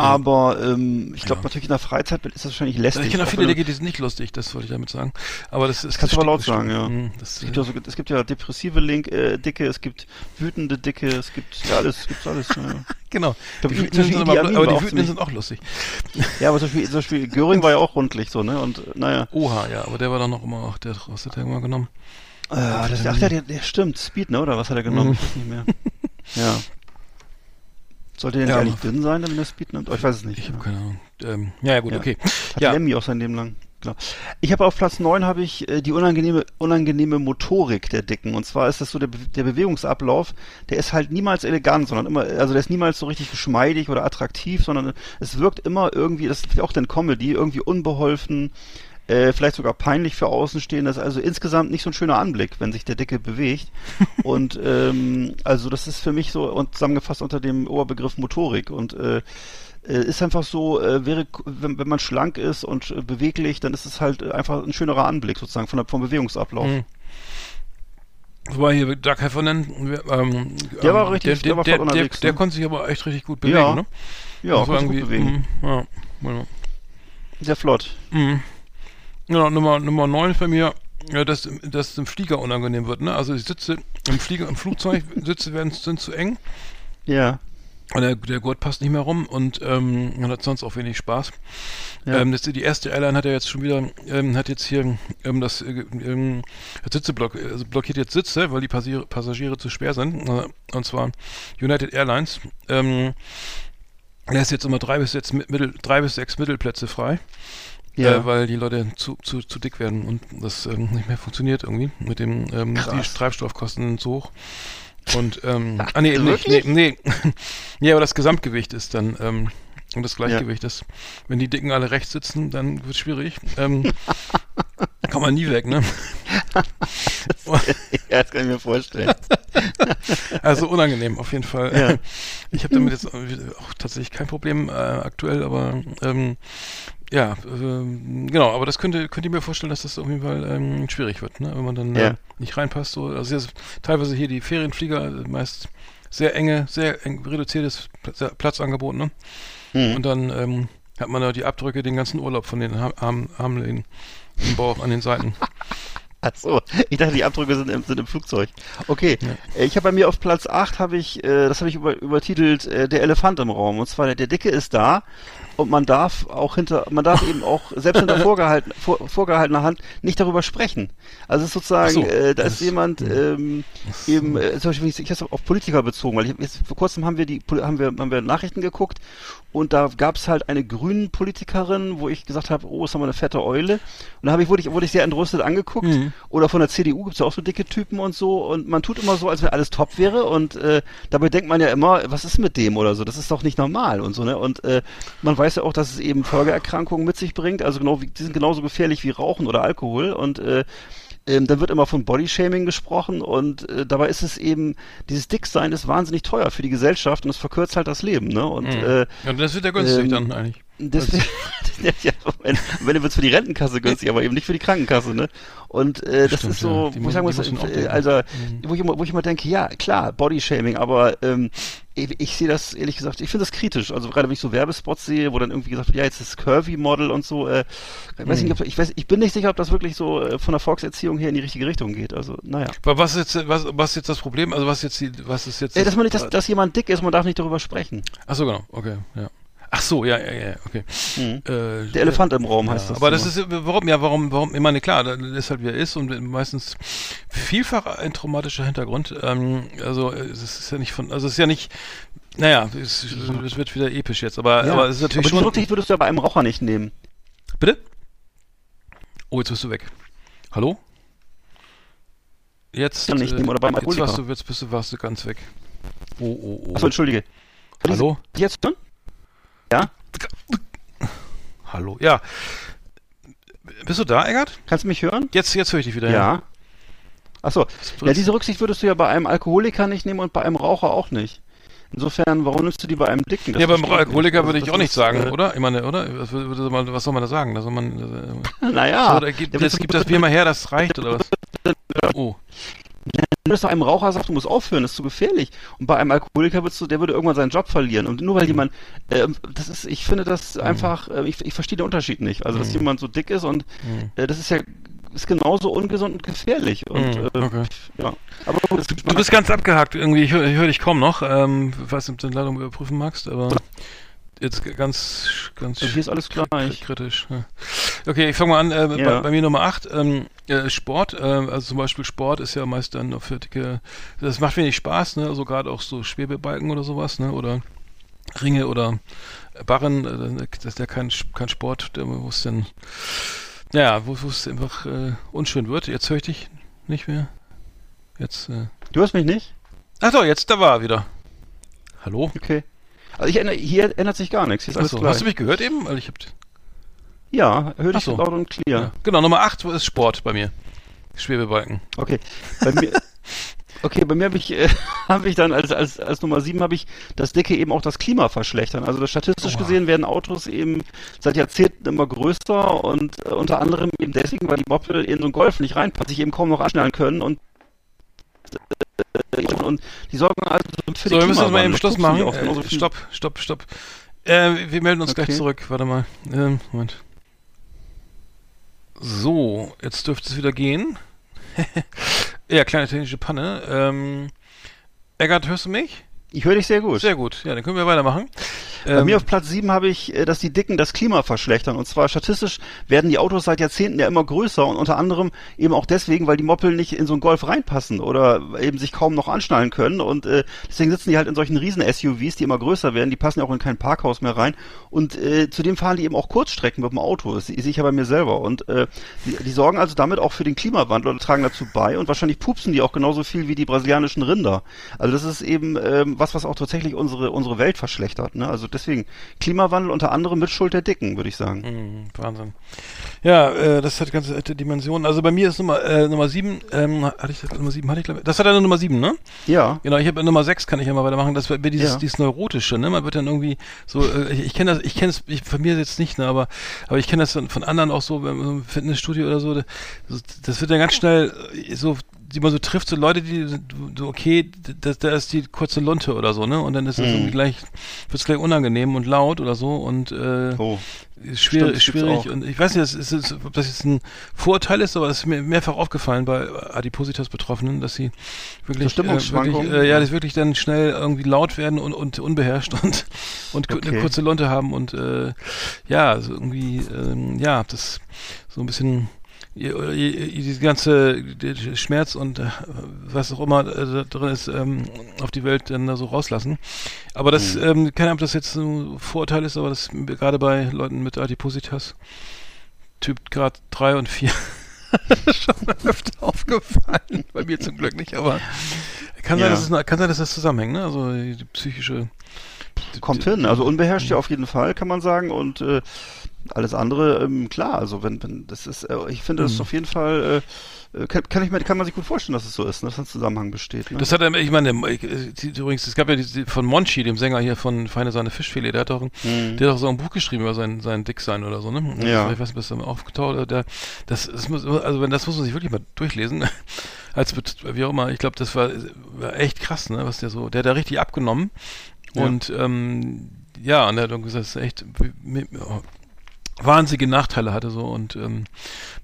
Aber ähm, ich glaube Ja. natürlich in der Freizeit ist das wahrscheinlich lästig. ich kenne auch Auch viele Dicke, die sind nicht lustig, das wollte ich damit sagen. Aber das ist kannst du das aber laut sagen, das ja. Mhm, Das, Es gibt ja, so, es gibt ja depressive Link, äh, Dicke, es gibt wütende Dicke, es gibt ja alles, es gibt alles. Ja, genau. glaub, Die Wütenden sind aber, aber die auch Wütenden ziemlich- sind auch lustig. ja aber zum Beispiel, zum Beispiel Göring war ja auch rundlich so, ne? Und äh, naja. Oha, ja, aber der war doch noch immer, ach, der, was hat der immer genommen? Äh, das, ach, der, der, der stimmt, Speed, ne? Oder was hat er genommen? Mhm. Ich weiß nicht mehr. Ja. Sollte der nicht Ja, aber- dünn sein, wenn er Speed nimmt? Oh, ich weiß es nicht. Ich habe keine Ahnung. Ähm, ja, ja, gut, Ja. okay. Hat Ja. Lemmy auch sein Leben lang. Genau. Ich habe auf Platz 9 habe ich äh, die unangenehme, unangenehme Motorik der Dicken. Und zwar ist das so der, Be- der Bewegungsablauf, der ist halt niemals elegant, sondern immer, also der ist niemals so richtig geschmeidig oder attraktiv, sondern es wirkt immer irgendwie, das ist auch dann Comedy, irgendwie unbeholfen, äh, vielleicht sogar peinlich für Außenstehende. Das ist also insgesamt nicht so ein schöner Anblick, wenn sich der Dicke bewegt. und ähm, also das ist für mich so und zusammengefasst unter dem Oberbegriff Motorik. Und äh, äh, ist einfach so, äh, wäre, wenn, wenn man schlank ist und äh, beweglich, dann ist es halt einfach ein schönerer Anblick sozusagen von der, vom Bewegungsablauf. Mhm. Wobei hier Doug Heffernan, ähm, Der ähm, war richtig- der, der war der, der, der ne? konnte sich aber echt richtig gut bewegen, Ja. ne? Ja, kann sich gut bewegen. mm, ja, genau. Sehr flott. Mhm. Ja, Nummer, Nummer 9 ist bei mir, ja, dass, dass es im Flieger unangenehm wird, ne? Also die Sitze im Flieger, im Flugzeug, Sitze werden, sind zu eng. Ja. Und der, der Gurt passt nicht mehr rum und ähm, man hat sonst auch wenig Spaß. Ja. Ähm, das, die erste Airline hat ja jetzt schon wieder, ähm, hat jetzt hier ähm, das äh, ähm, Sitze block, also blockiert jetzt Sitze, weil die Passagiere, Passagiere zu schwer sind. Äh, und zwar United Airlines. Ähm, lässt jetzt immer drei bis, jetzt mit, mittel, drei bis sechs Mittelplätze frei. Ja. Äh, weil die Leute zu, zu, zu dick werden und das ähm, nicht mehr funktioniert irgendwie mit dem ähm, die. Treibstoffkosten sind zu hoch. Und ähm, ah nee, eben nicht, nee, nee. nee, aber das Gesamtgewicht ist dann ähm, und das Gleichgewicht ist. Wenn die Dicken alle rechts sitzen, dann wird es schwierig. Ähm, kann man nie weg, ne? ja, das kann ich mir vorstellen. Also unangenehm auf jeden Fall. Ja. Ich habe damit jetzt auch tatsächlich kein Problem äh, aktuell, aber ähm, ja, ähm, genau, aber das könnte, könnt ihr mir vorstellen, dass das auf jeden Fall ähm, schwierig wird, ne? wenn man dann Ja. äh, nicht reinpasst. So. Also jetzt, teilweise hier die Ferienflieger, äh, meist sehr enge, sehr eng reduziertes Pla- Platzangebot, ne? Hm. Und dann ähm, hat man da die Abdrücke den ganzen Urlaub von den Arm- Armlehnen im Bauch an den Seiten. Achso, ich dachte, die Abdrücke sind im, sind im Flugzeug. Okay, äh, ich habe bei mir auf Platz 8 habe ich, äh, das habe ich über, übertitelt, äh, der Elefant im Raum. Und zwar der, der Dicke ist da und man darf auch hinter, man darf eben auch selbst hinter vorgehalten, vor, vorgehaltener Hand nicht darüber sprechen. Also es ist sozusagen, so, äh, da ist jemand ähm, eben, äh, zum Beispiel, ich, habe auf Politiker bezogen, weil ich, jetzt vor kurzem haben wir die, haben wir, haben wir Nachrichten geguckt und da gab es halt eine grünen Politikerin, wo ich gesagt habe, oh, ist aber eine fette Eule. Und da habe ich, wurde ich, wurde ich sehr entrüstet angeguckt. Oder von der CDU gibt's ja auch so dicke Typen und so. Und man tut immer so, als wenn alles top wäre. Und äh, dabei denkt man ja immer, was ist mit dem oder so? Das ist doch nicht normal und so, ne? Und äh, man weiß ja auch, dass es eben Folgeerkrankungen mit sich bringt. Also genau wie, die sind genauso gefährlich wie Rauchen oder Alkohol. Und äh, ähm, dann wird immer von Bodyshaming gesprochen und äh, dabei ist es eben, dieses Dicksein ist wahnsinnig teuer für die Gesellschaft und es verkürzt halt das Leben, ne? Und äh, Ja, das wird ja günstig Ähm, dann eigentlich. Deswegen, ja, wenn, wenn wird's für die Rentenkasse günstig, aber eben nicht für die Krankenkasse, ne? Und äh, das Stimmt, ist so, ja. Wo ich sagen muss, äh, also Mhm. wo ich immer, wo ich immer denke, ja klar, Bodyshaming, aber ähm, ich, ich sehe das ehrlich gesagt, ich finde das kritisch. Also gerade wenn ich so Werbespots sehe, wo dann irgendwie gesagt wird, ja jetzt das Curvy Model und so, äh, ich weiß Mhm. nicht, ob, ich weiß, ich bin nicht sicher, ob das wirklich so äh, von der Volkserziehung her in die richtige Richtung geht. Also naja. Aber was ist jetzt, was, was ist jetzt das Problem? Also was ist jetzt die, was ist jetzt? Äh, dass man nicht, dass, dass jemand dick ist, man darf nicht darüber sprechen. Ach so, genau, okay, ja. Ach so, ja, ja, ja, okay. Mhm. Äh, Der Elefant im Raum heißt ja, das. Aber das immer. ist, warum, ja, warum, warum, ich meine, klar, das ist halt wie er ist und meistens vielfach ein traumatischer Hintergrund. Ähm, also, es ist ja nicht von, also es ist ja nicht, naja, es, es wird wieder episch jetzt, aber, ja. aber es ist natürlich aber schon. Rücksicht würdest du ja bei einem Raucher nicht nehmen. Bitte? Oh, jetzt bist du weg. Hallo? Jetzt, äh, Kann nicht nehmen, oder beim jetzt warst du, jetzt bist du, warst du ganz weg. Oh, oh, oh. Achso, entschuldige. Hallo? Jetzt schon? Ja? Hallo? Ja. Bist du da, Eggert? Kannst du mich hören? Jetzt, jetzt höre ich dich wieder. Ja. Achso. Ja, diese Rücksicht würdest du ja bei einem Alkoholiker nicht nehmen und bei einem Raucher auch nicht. Insofern, warum nimmst du die bei einem Dicken? Das Ja, beim Alkoholiker würde Also ich das auch nicht sagen, äh, oder? Ich meine, oder? Was, was soll man da sagen? Da soll man, äh, Naja. oder gibt, der das wird- gibt das Bier mal her, das reicht, oder was? Oh. Wenn du einem Raucher sagst, du musst aufhören, das ist zu gefährlich. Und bei einem Alkoholiker würdest du, der würde irgendwann seinen Job verlieren. Und nur weil jemand, äh, das ist, ich finde das Mhm. einfach, äh, ich, ich verstehe den Unterschied nicht. Also, dass jemand so dick ist und Mhm. äh, das ist ja, ist genauso ungesund und gefährlich. Und, Mhm, äh, okay. ja. Aber gut, Du bist ganz abgehakt irgendwie, ich höre hör dich kaum noch. Ähm, weiß nicht, ob du den Leitung überprüfen magst, aber jetzt ganz, ganz hier ist alles gleich. kritisch. Ja. Okay, ich fange mal an. Äh, bei, Ja. bei mir Nummer 8, ähm, äh, Sport. Äh, also zum Beispiel Sport ist ja meist dann noch für dicke, das macht wenig Spaß, ne? Also gerade auch so Schwebebalken oder sowas, ne? Oder Ringe oder Barren, äh, das ist ja kein, kein Sport, wo es dann, ja, wo es einfach äh, unschön wird. Jetzt höre ich dich nicht mehr. Jetzt, äh, Du hörst mich nicht? ach doch, jetzt, da war er wieder. Hallo? Okay. Also ich ändere, hier ändert sich gar nichts. Hier ist Achso, hast du mich gehört eben? Weil ich hab, Ja, hör Ach dich so. laut und clear. ja. Genau, Nummer 8 ist Sport bei mir. Schwebebalken. Okay. Bei mir, okay, bei mir habe ich, äh, hab ich dann als, als, als Nummer sieben habe ich das Dicke eben auch das Klima verschlechtern. Also das statistisch Oha. gesehen werden Autos eben seit Jahrzehnten immer größer und äh, unter anderem eben deswegen, weil die Moppel in so einen Golf nicht reinpassen, sich eben kaum noch anschnallen können und äh, und die sorgen also für So, wir müssen jetzt mal eben. Schluss Das machen. Äh, stopp, stopp, stopp. Äh, wir melden uns gleich Okay. zurück. Warte mal. Ähm, Moment. So, jetzt dürfte es wieder gehen. ja, kleine technische Panne. Ähm, Eggert, hörst du mich? Ich höre dich sehr gut. Sehr gut. Ja, dann können wir weitermachen. Bei Ähm, mir auf Platz 7 habe ich, äh, dass die Dicken das Klima verschlechtern. Und zwar statistisch werden die Autos seit Jahrzehnten ja immer größer und unter anderem eben auch deswegen, weil die Moppel nicht in so einen Golf reinpassen oder eben sich kaum noch anschnallen können. Und äh, deswegen sitzen die halt in solchen riesen SUVs, die immer größer werden. Die passen ja auch in kein Parkhaus mehr rein. Und äh, zudem fahren die eben auch Kurzstrecken mit dem Auto. Das sehe ich ja bei mir selber. Und äh, die, die sorgen also damit auch für den Klimawandel oder tragen dazu bei. Und wahrscheinlich pupsen die auch genauso viel wie die brasilianischen Rinder. Also das ist eben ähm, was, was auch tatsächlich unsere, unsere Welt verschlechtert. Ne? Also deswegen Klimawandel unter anderem mit Schuld der Dicken, würde ich sagen. Mhm, Wahnsinn. Ja, äh, das hat ganze Dimensionen. Also bei mir ist Nummer äh, Nummer sieben. Ähm, hatte ich Nummer sieben hatte ich glaube. Das hat eine Nummer sieben, ne? Ja. Genau, ich habe Nummer 6 kann ich ja mal weitermachen. Das wäre dieses, Ja. dieses Neurotische, ne? Man wird dann irgendwie so, äh, ich, ich kenne das, ich kenne es, ich, von mir jetzt nicht, ne, aber, aber ich kenne das von, von anderen auch so, wenn man so im Fitnessstudio oder so, das, das wird dann ganz schnell äh, so die man so trifft, so Leute, die so, okay, da, da ist die kurze Lunte oder so, ne? Und dann ist es Mhm. irgendwie gleich, wird's gleich unangenehm und laut oder so und äh, Oh. ist schwierig, Stimmt, das schwierig und ich weiß nicht, das ist, ist, ob das jetzt ein Vorurteil ist, aber es ist mir mehrfach aufgefallen bei Adipositas-Betroffenen, dass sie wirklich, äh, wirklich äh, ja, dass wirklich dann schnell irgendwie laut werden und, und unbeherrscht und, und ku- eine Okay. kurze Lunte haben und äh, ja, also irgendwie, ähm, ja, das so ein bisschen diese ganze Schmerz und äh, was auch immer äh, da drin ist, ähm, auf die Welt dann da so rauslassen. Aber das, Hm. ähm, keine Ahnung, ob das jetzt ein Vorurteil ist, aber das gerade bei Leuten mit Adipositas, Typ Grad 3 und 4, schon mal öfter aufgefallen. Bei mir zum Glück nicht, aber kann, Ja. sein, dass es, kann sein, dass das zusammenhängt, ne? Also die, die psychische. Kommt hin, also unbeherrscht ja auf jeden Fall, kann man sagen. Und äh, alles andere, ähm, klar, also wenn, wenn das ist, äh, ich finde das Mhm. auf jeden Fall, äh, äh, kann, kann ich mir, kann man sich gut vorstellen, dass es so ist, ne, dass ein Zusammenhang besteht. Ne? Das hat er, ich meine, ich, äh, übrigens, es gab ja die, von Monchi, dem Sänger hier von Feine Sahne Fischfilet, der hat doch, ein, Mhm. der hat doch so ein Buch geschrieben über sein, sein Dicksein oder so, ne? Und Ja. Ich weiß nicht, was da aufgetaucht oder der, das, das muss, also wenn das muss man sich wirklich mal durchlesen. Als, wie auch immer, ich glaube, das war, war echt krass, ne, was der so, der hat da richtig abgenommen. Ja. Und, ähm, ja, und er hat dann gesagt, das ist echt, oh, wahnsinnige Nachteile hatte so und ähm,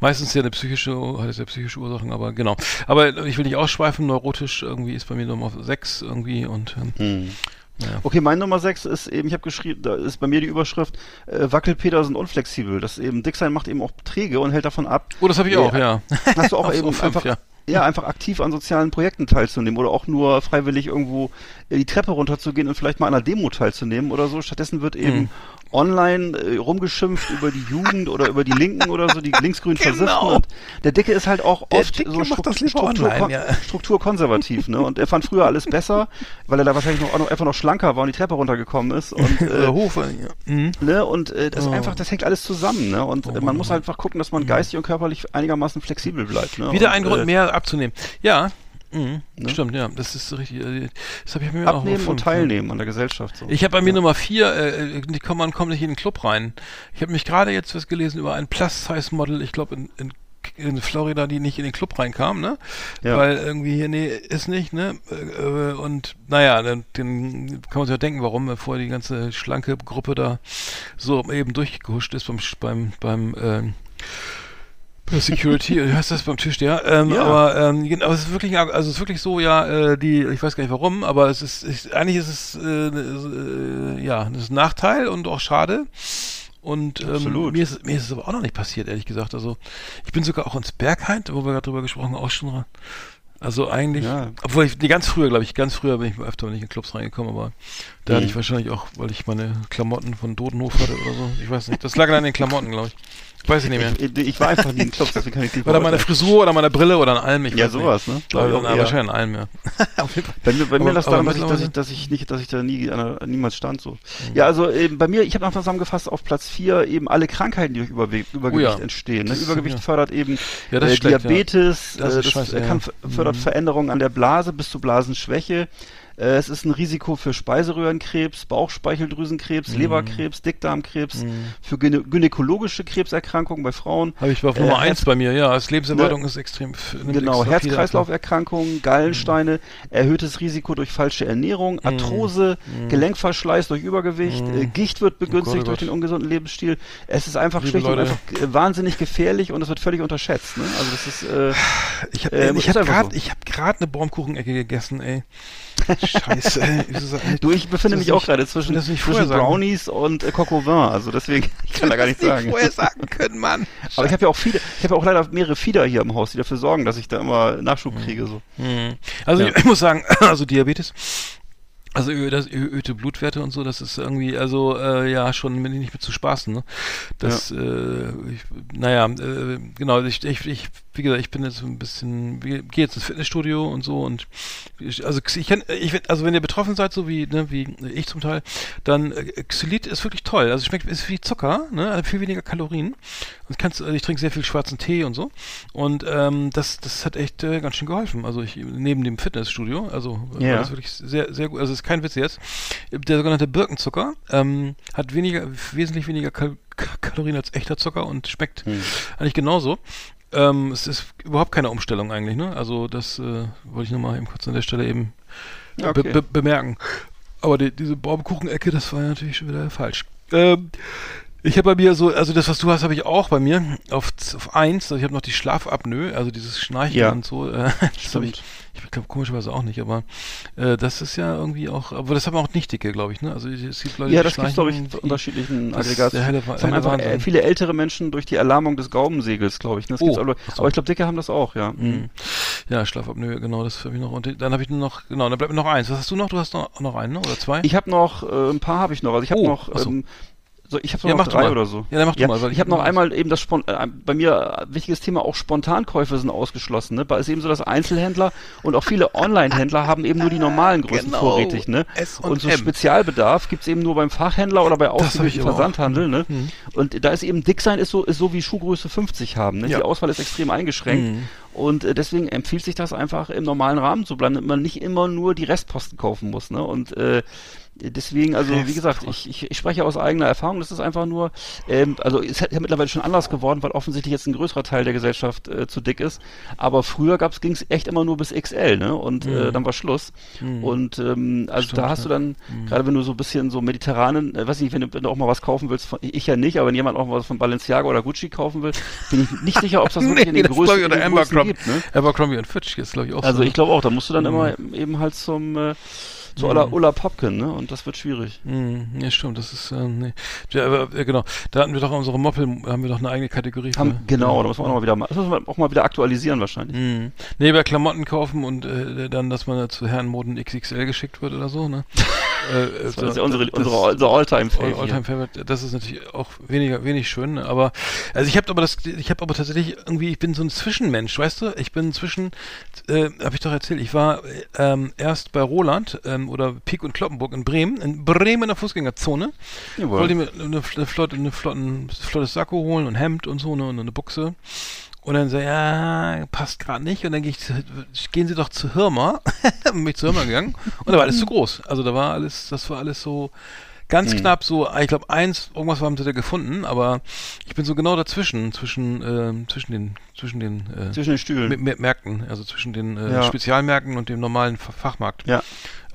meistens ja eine psychische, hat es ja psychische Ursachen, aber genau. Aber ich will nicht ausschweifen, neurotisch irgendwie ist bei mir Nummer 6 irgendwie und ähm, Mhm. ja. Okay, mein Nummer 6 ist eben, ich habe geschrieben, da ist bei mir die Überschrift, äh, Wackelpeter sind unflexibel. Das eben, Dicksein macht eben auch träge und hält davon ab. Oh, das habe ich Ja. auch, ja. Hast du auch eben fünf, einfach, ja. ja. einfach aktiv an sozialen Projekten teilzunehmen oder auch nur freiwillig irgendwo äh, die Treppe runterzugehen und vielleicht mal an einer Demo teilzunehmen oder so. Stattdessen wird eben Mhm. Online äh, rumgeschimpft über die Jugend oder über die Linken oder so, die linksgrün versiften. Genau. Und der Dicke ist halt auch oft so lieber Struktur, online, ja. strukturkonservativ, ne? Und er fand früher alles besser, weil er da wahrscheinlich noch, noch einfach noch schlanker war und die Treppe runtergekommen ist. Und, Oder äh, Hof, ja. Mhm. Ne, und äh, das Oh. einfach, das hängt alles zusammen, ne? Und äh, man muss einfach gucken, dass man geistig und körperlich einigermaßen flexibel bleibt. Ne? Wieder und, ein Grund äh, mehr abzunehmen. Ja, mhm. Ne? stimmt, ja, das ist richtig. äh, Das habe ich mir auch Abnehmen auf und fünf, teilnehmen an der Gesellschaft. So. Ich habe bei mir Nummer vier, äh, die kommt, man kommt nicht in den Club rein. Ich habe mich gerade jetzt was gelesen über ein Plus-Size-Model, ich glaube in, in, in Florida, die nicht in den Club reinkam, ne? Ja. Weil irgendwie hier, nee, ist nicht, ne? Äh, und naja, dann, dann kann man sich ja denken, warum, bevor die ganze schlanke Gruppe da so eben durchgehuscht ist beim, beim, beim, bei Security, wie heißt das beim Tisch, ja? Ähm, Ja. Aber ähm, genau, es ist wirklich, also es ist wirklich so, ja, äh, die, ich weiß gar nicht warum, aber es ist, ich, eigentlich ist es, äh, äh, ja, das ist ein Nachteil und auch schade. Und ähm, mir ist, mir ist es aber auch noch nicht passiert, ehrlich gesagt. Also ich bin sogar auch ins Berghain, wo wir gerade drüber gesprochen haben, auch schon. Also eigentlich, Ja. obwohl ich, die ganz früher, glaube ich, ganz früher bin ich öfter nicht in Clubs reingekommen, aber da hatte Mhm. ich wahrscheinlich auch, weil ich meine Klamotten von Dodenhof hatte oder so. Ich weiß nicht. Das lag an den Klamotten, glaube ich. Weiß ich nicht mehr. Ich, ich war einfach nie in Clubs, deswegen kann ich nicht Oder meine. Frisur oder meine Brille oder ein Alm. Ich Ja, weiß sowas, ne? Nicht. Glaub ich Aber, auch na, eher. wahrscheinlich ein Alm, ja. Auf jeden Fall. Bei mir, bei mir Aber- lag aber daran, dass ich, dass, ich, dass ich nicht, dass ich da nie an der, niemals stand so. Ja, also eben bei mir, ich habe noch zusammengefasst auf Platz 4 eben alle Krankheiten, die durch Überwe Übergewicht Oh ja. entstehen. Ne? Übergewicht ja. fördert eben Ja, das äh, schlecht, ja. Diabetes, Das äh, das scheiße, kann, ja. f- fördert. Veränderungen an der Blase bis zu Blasenschwäche. Äh, Es ist ein Risiko für Speiseröhrenkrebs, Bauchspeicheldrüsenkrebs, Mhm. Leberkrebs, Dickdarmkrebs, für gynä gynäkologische Krebserkrankungen bei Frauen. Habe ich auf Äh, Nummer eins bei mir, ja. Das Lebenserwartung ist extrem. Genau. Herz-Kreislauf-Erkrankungen, Gallensteine, erhöhtes Risiko durch falsche Ernährung, Mhm. Arthrose, Gelenkverschleiß durch Übergewicht, äh, Gicht wird begünstigt Oh Gott, oh durch den ungesunden Lebensstil. Es ist einfach Liebe schlicht und Leute. einfach äh, wahnsinnig gefährlich und es wird völlig unterschätzt. Ne? Also das ist äh, Ich habe ist hab gerade so. hab eine Baumkuchenecke gegessen, ey. Scheiße, ey. Du, ich befinde mich nicht- auch gerade zwischen, nicht zwischen. Brownies und äh, au Vin. Also deswegen, ich kann da gar nicht sagen. vorher sagen können, Mann. Aber ich habe ja auch viele, ich habe ja auch leider mehrere Fieder hier im Haus, die dafür sorgen, dass ich da immer Nachschub kriege. So. Mhm. Also Ja. ich muss sagen, also Diabetes, also das erhöhte Blutwerte und so, das ist irgendwie, also äh, ja, schon nicht mit zu spaßen. Ne? Das, äh, ich, naja, äh, genau, ich, ich, ich, wie gesagt, ich bin jetzt ein bisschen, gehe jetzt ins Fitnessstudio und so und ich, also ich, kenn- ich also wenn ihr betroffen seid, so wie, ne, wie ich zum Teil, dann äh, Xylit ist wirklich toll. Also es schmeckt ist wie Zucker, ne, hat viel weniger Kalorien. Und kannst, also ich trinke sehr viel schwarzen Tee und so. Und ähm, das, das hat echt äh, ganz schön geholfen. Also ich neben dem Fitnessstudio, also äh, Ja. war das wirklich sehr, sehr gut. Also es ist kein Witz jetzt. Der sogenannte Birkenzucker ähm, hat weniger, wesentlich weniger Kal Ka- Kalorien als echter Zucker und schmeckt Hm. eigentlich genauso. ähm, es ist überhaupt keine Umstellung eigentlich, ne? Also das äh, wollte ich nochmal eben kurz an der Stelle eben Ja, be okay. be bemerken. Aber die, diese Baumkuchen-Ecke, das war natürlich schon wieder falsch. Ähm, ich habe bei mir so, also das, was du hast, habe ich auch bei mir auf, auf eins. Also ich habe noch die Schlafapnoe, also dieses Schnarchen Ja. und so. Äh, das habe ich, ich glaube komischerweise auch nicht, aber äh, das ist ja irgendwie auch, aber das haben auch nicht dicke, glaube ich, ne? Also es gibt Leute, Ja, das gibt es, glaube ich, wie- unterschiedlichen Aggregaten. helle- Das haben einfach äh, viele ältere Menschen durch die Erlahmung des Gaumensegels, glaube ich. ne? Das Oh, aber, so. aber ich glaube, Dicke haben das auch, ja. Mhm. Ja, Schlafapnoe, genau, das habe ich noch. Und dann habe ich nur noch, genau, dann bleibt mir noch eins. Was hast du noch? Du hast noch, noch einen, ne? Oder zwei? Ich habe noch, äh, ein paar habe ich noch. Also ich habe Oh, noch, so. So, ich habe Ja, noch drei oder so. Ja, dann mach du mal, weil ich habe noch hab noch einmal eben das Spon äh, bei mir äh, wichtiges Thema auch Spontankäufe sind ausgeschlossen. Ne? Bei ist eben so, dass Einzelhändler und auch viele Online-Händler haben eben nur die normalen Größen Genau. vorrätig. Ne? S und und so M. Spezialbedarf gibt's eben nur beim Fachhändler oder bei ausgewählten. Versandhandel. Ne? Mhm. Und da ist eben dick sein ist so ist so wie Schuhgröße 50 haben. Ne? Ja. Die Auswahl ist extrem eingeschränkt. Mhm. Und äh, deswegen empfiehlt sich das einfach im normalen Rahmen zu bleiben, damit man nicht immer nur die Restposten kaufen muss. Ne? Und äh, deswegen, also wie gesagt, ich, ich, ich spreche aus eigener Erfahrung, das ist einfach nur, ähm, also es ist ja mittlerweile schon anders geworden, weil offensichtlich jetzt ein größerer Teil der Gesellschaft äh, zu dick ist. Aber früher gab's ging's echt immer nur bis XL, ne? Und äh, dann war Schluss. Und ähm, also Mhm. Stimmt, da hast du dann, gerade wenn du so ein bisschen so mediterranen, äh, weiß nicht, wenn du, wenn du auch mal was kaufen willst, von, ich ja nicht, aber wenn jemand auch was von Balenciaga oder Gucci kaufen will, bin ich nicht sicher, ob es das wirklich in den Größen, ich, in oder den Abercrombie, gibt, ne? Abercrombie und Fitch ist, glaube ich, auch Also so. ich glaube auch, da musst du dann Mhm. immer eben halt zum äh, zu Ulla, Popken, ne? Und das wird schwierig. Mhm, ja, stimmt, das ist, ähm, nee. Ja, aber, äh, genau, da hatten wir doch unsere Moppel, haben wir doch eine eigene Kategorie für. Haben, genau, da muss man auch mal wieder das muss man auch mal wieder aktualisieren wahrscheinlich. Mhm. Nee, bei Klamotten kaufen und äh, dann, dass man zu Herrenmoden XXL geschickt wird oder so, ne? äh, Das ist ja unsere, unsere, unser Alltime All, Alltime Favorite, das ist natürlich auch weniger, wenig schön, ne? aber, also ich habe aber das, ich habe aber tatsächlich irgendwie, ich bin so ein Zwischenmensch, weißt du, ich bin zwischen, äh, habe ich doch erzählt, ich war äh, ähm, erst bei Roland ähm, oder Pik und Kloppenburg in Bremen, in Bremen in der Fußgängerzone, Jawohl. wollte mir eine, eine, flotte, eine flotten, flottes Sakko holen und Hemd und so, ne, und eine Buchse. Und dann so, ja, passt gerade nicht. Und dann geh ich zu, gehen Sie doch zu Hirma. bin ich zu Hirma gegangen. Und da war alles zu groß. Also da war alles, das war alles so ganz Mhm. knapp so, ich glaube eins, irgendwas haben sie da gefunden, aber ich bin so genau dazwischen, zwischen, ähm, zwischen den, zwischen den äh, Zwischen den Stühlen. M- M- Märkten, also zwischen den äh, Ja. Spezialmärkten und dem normalen Fa- Fachmarkt. Ja.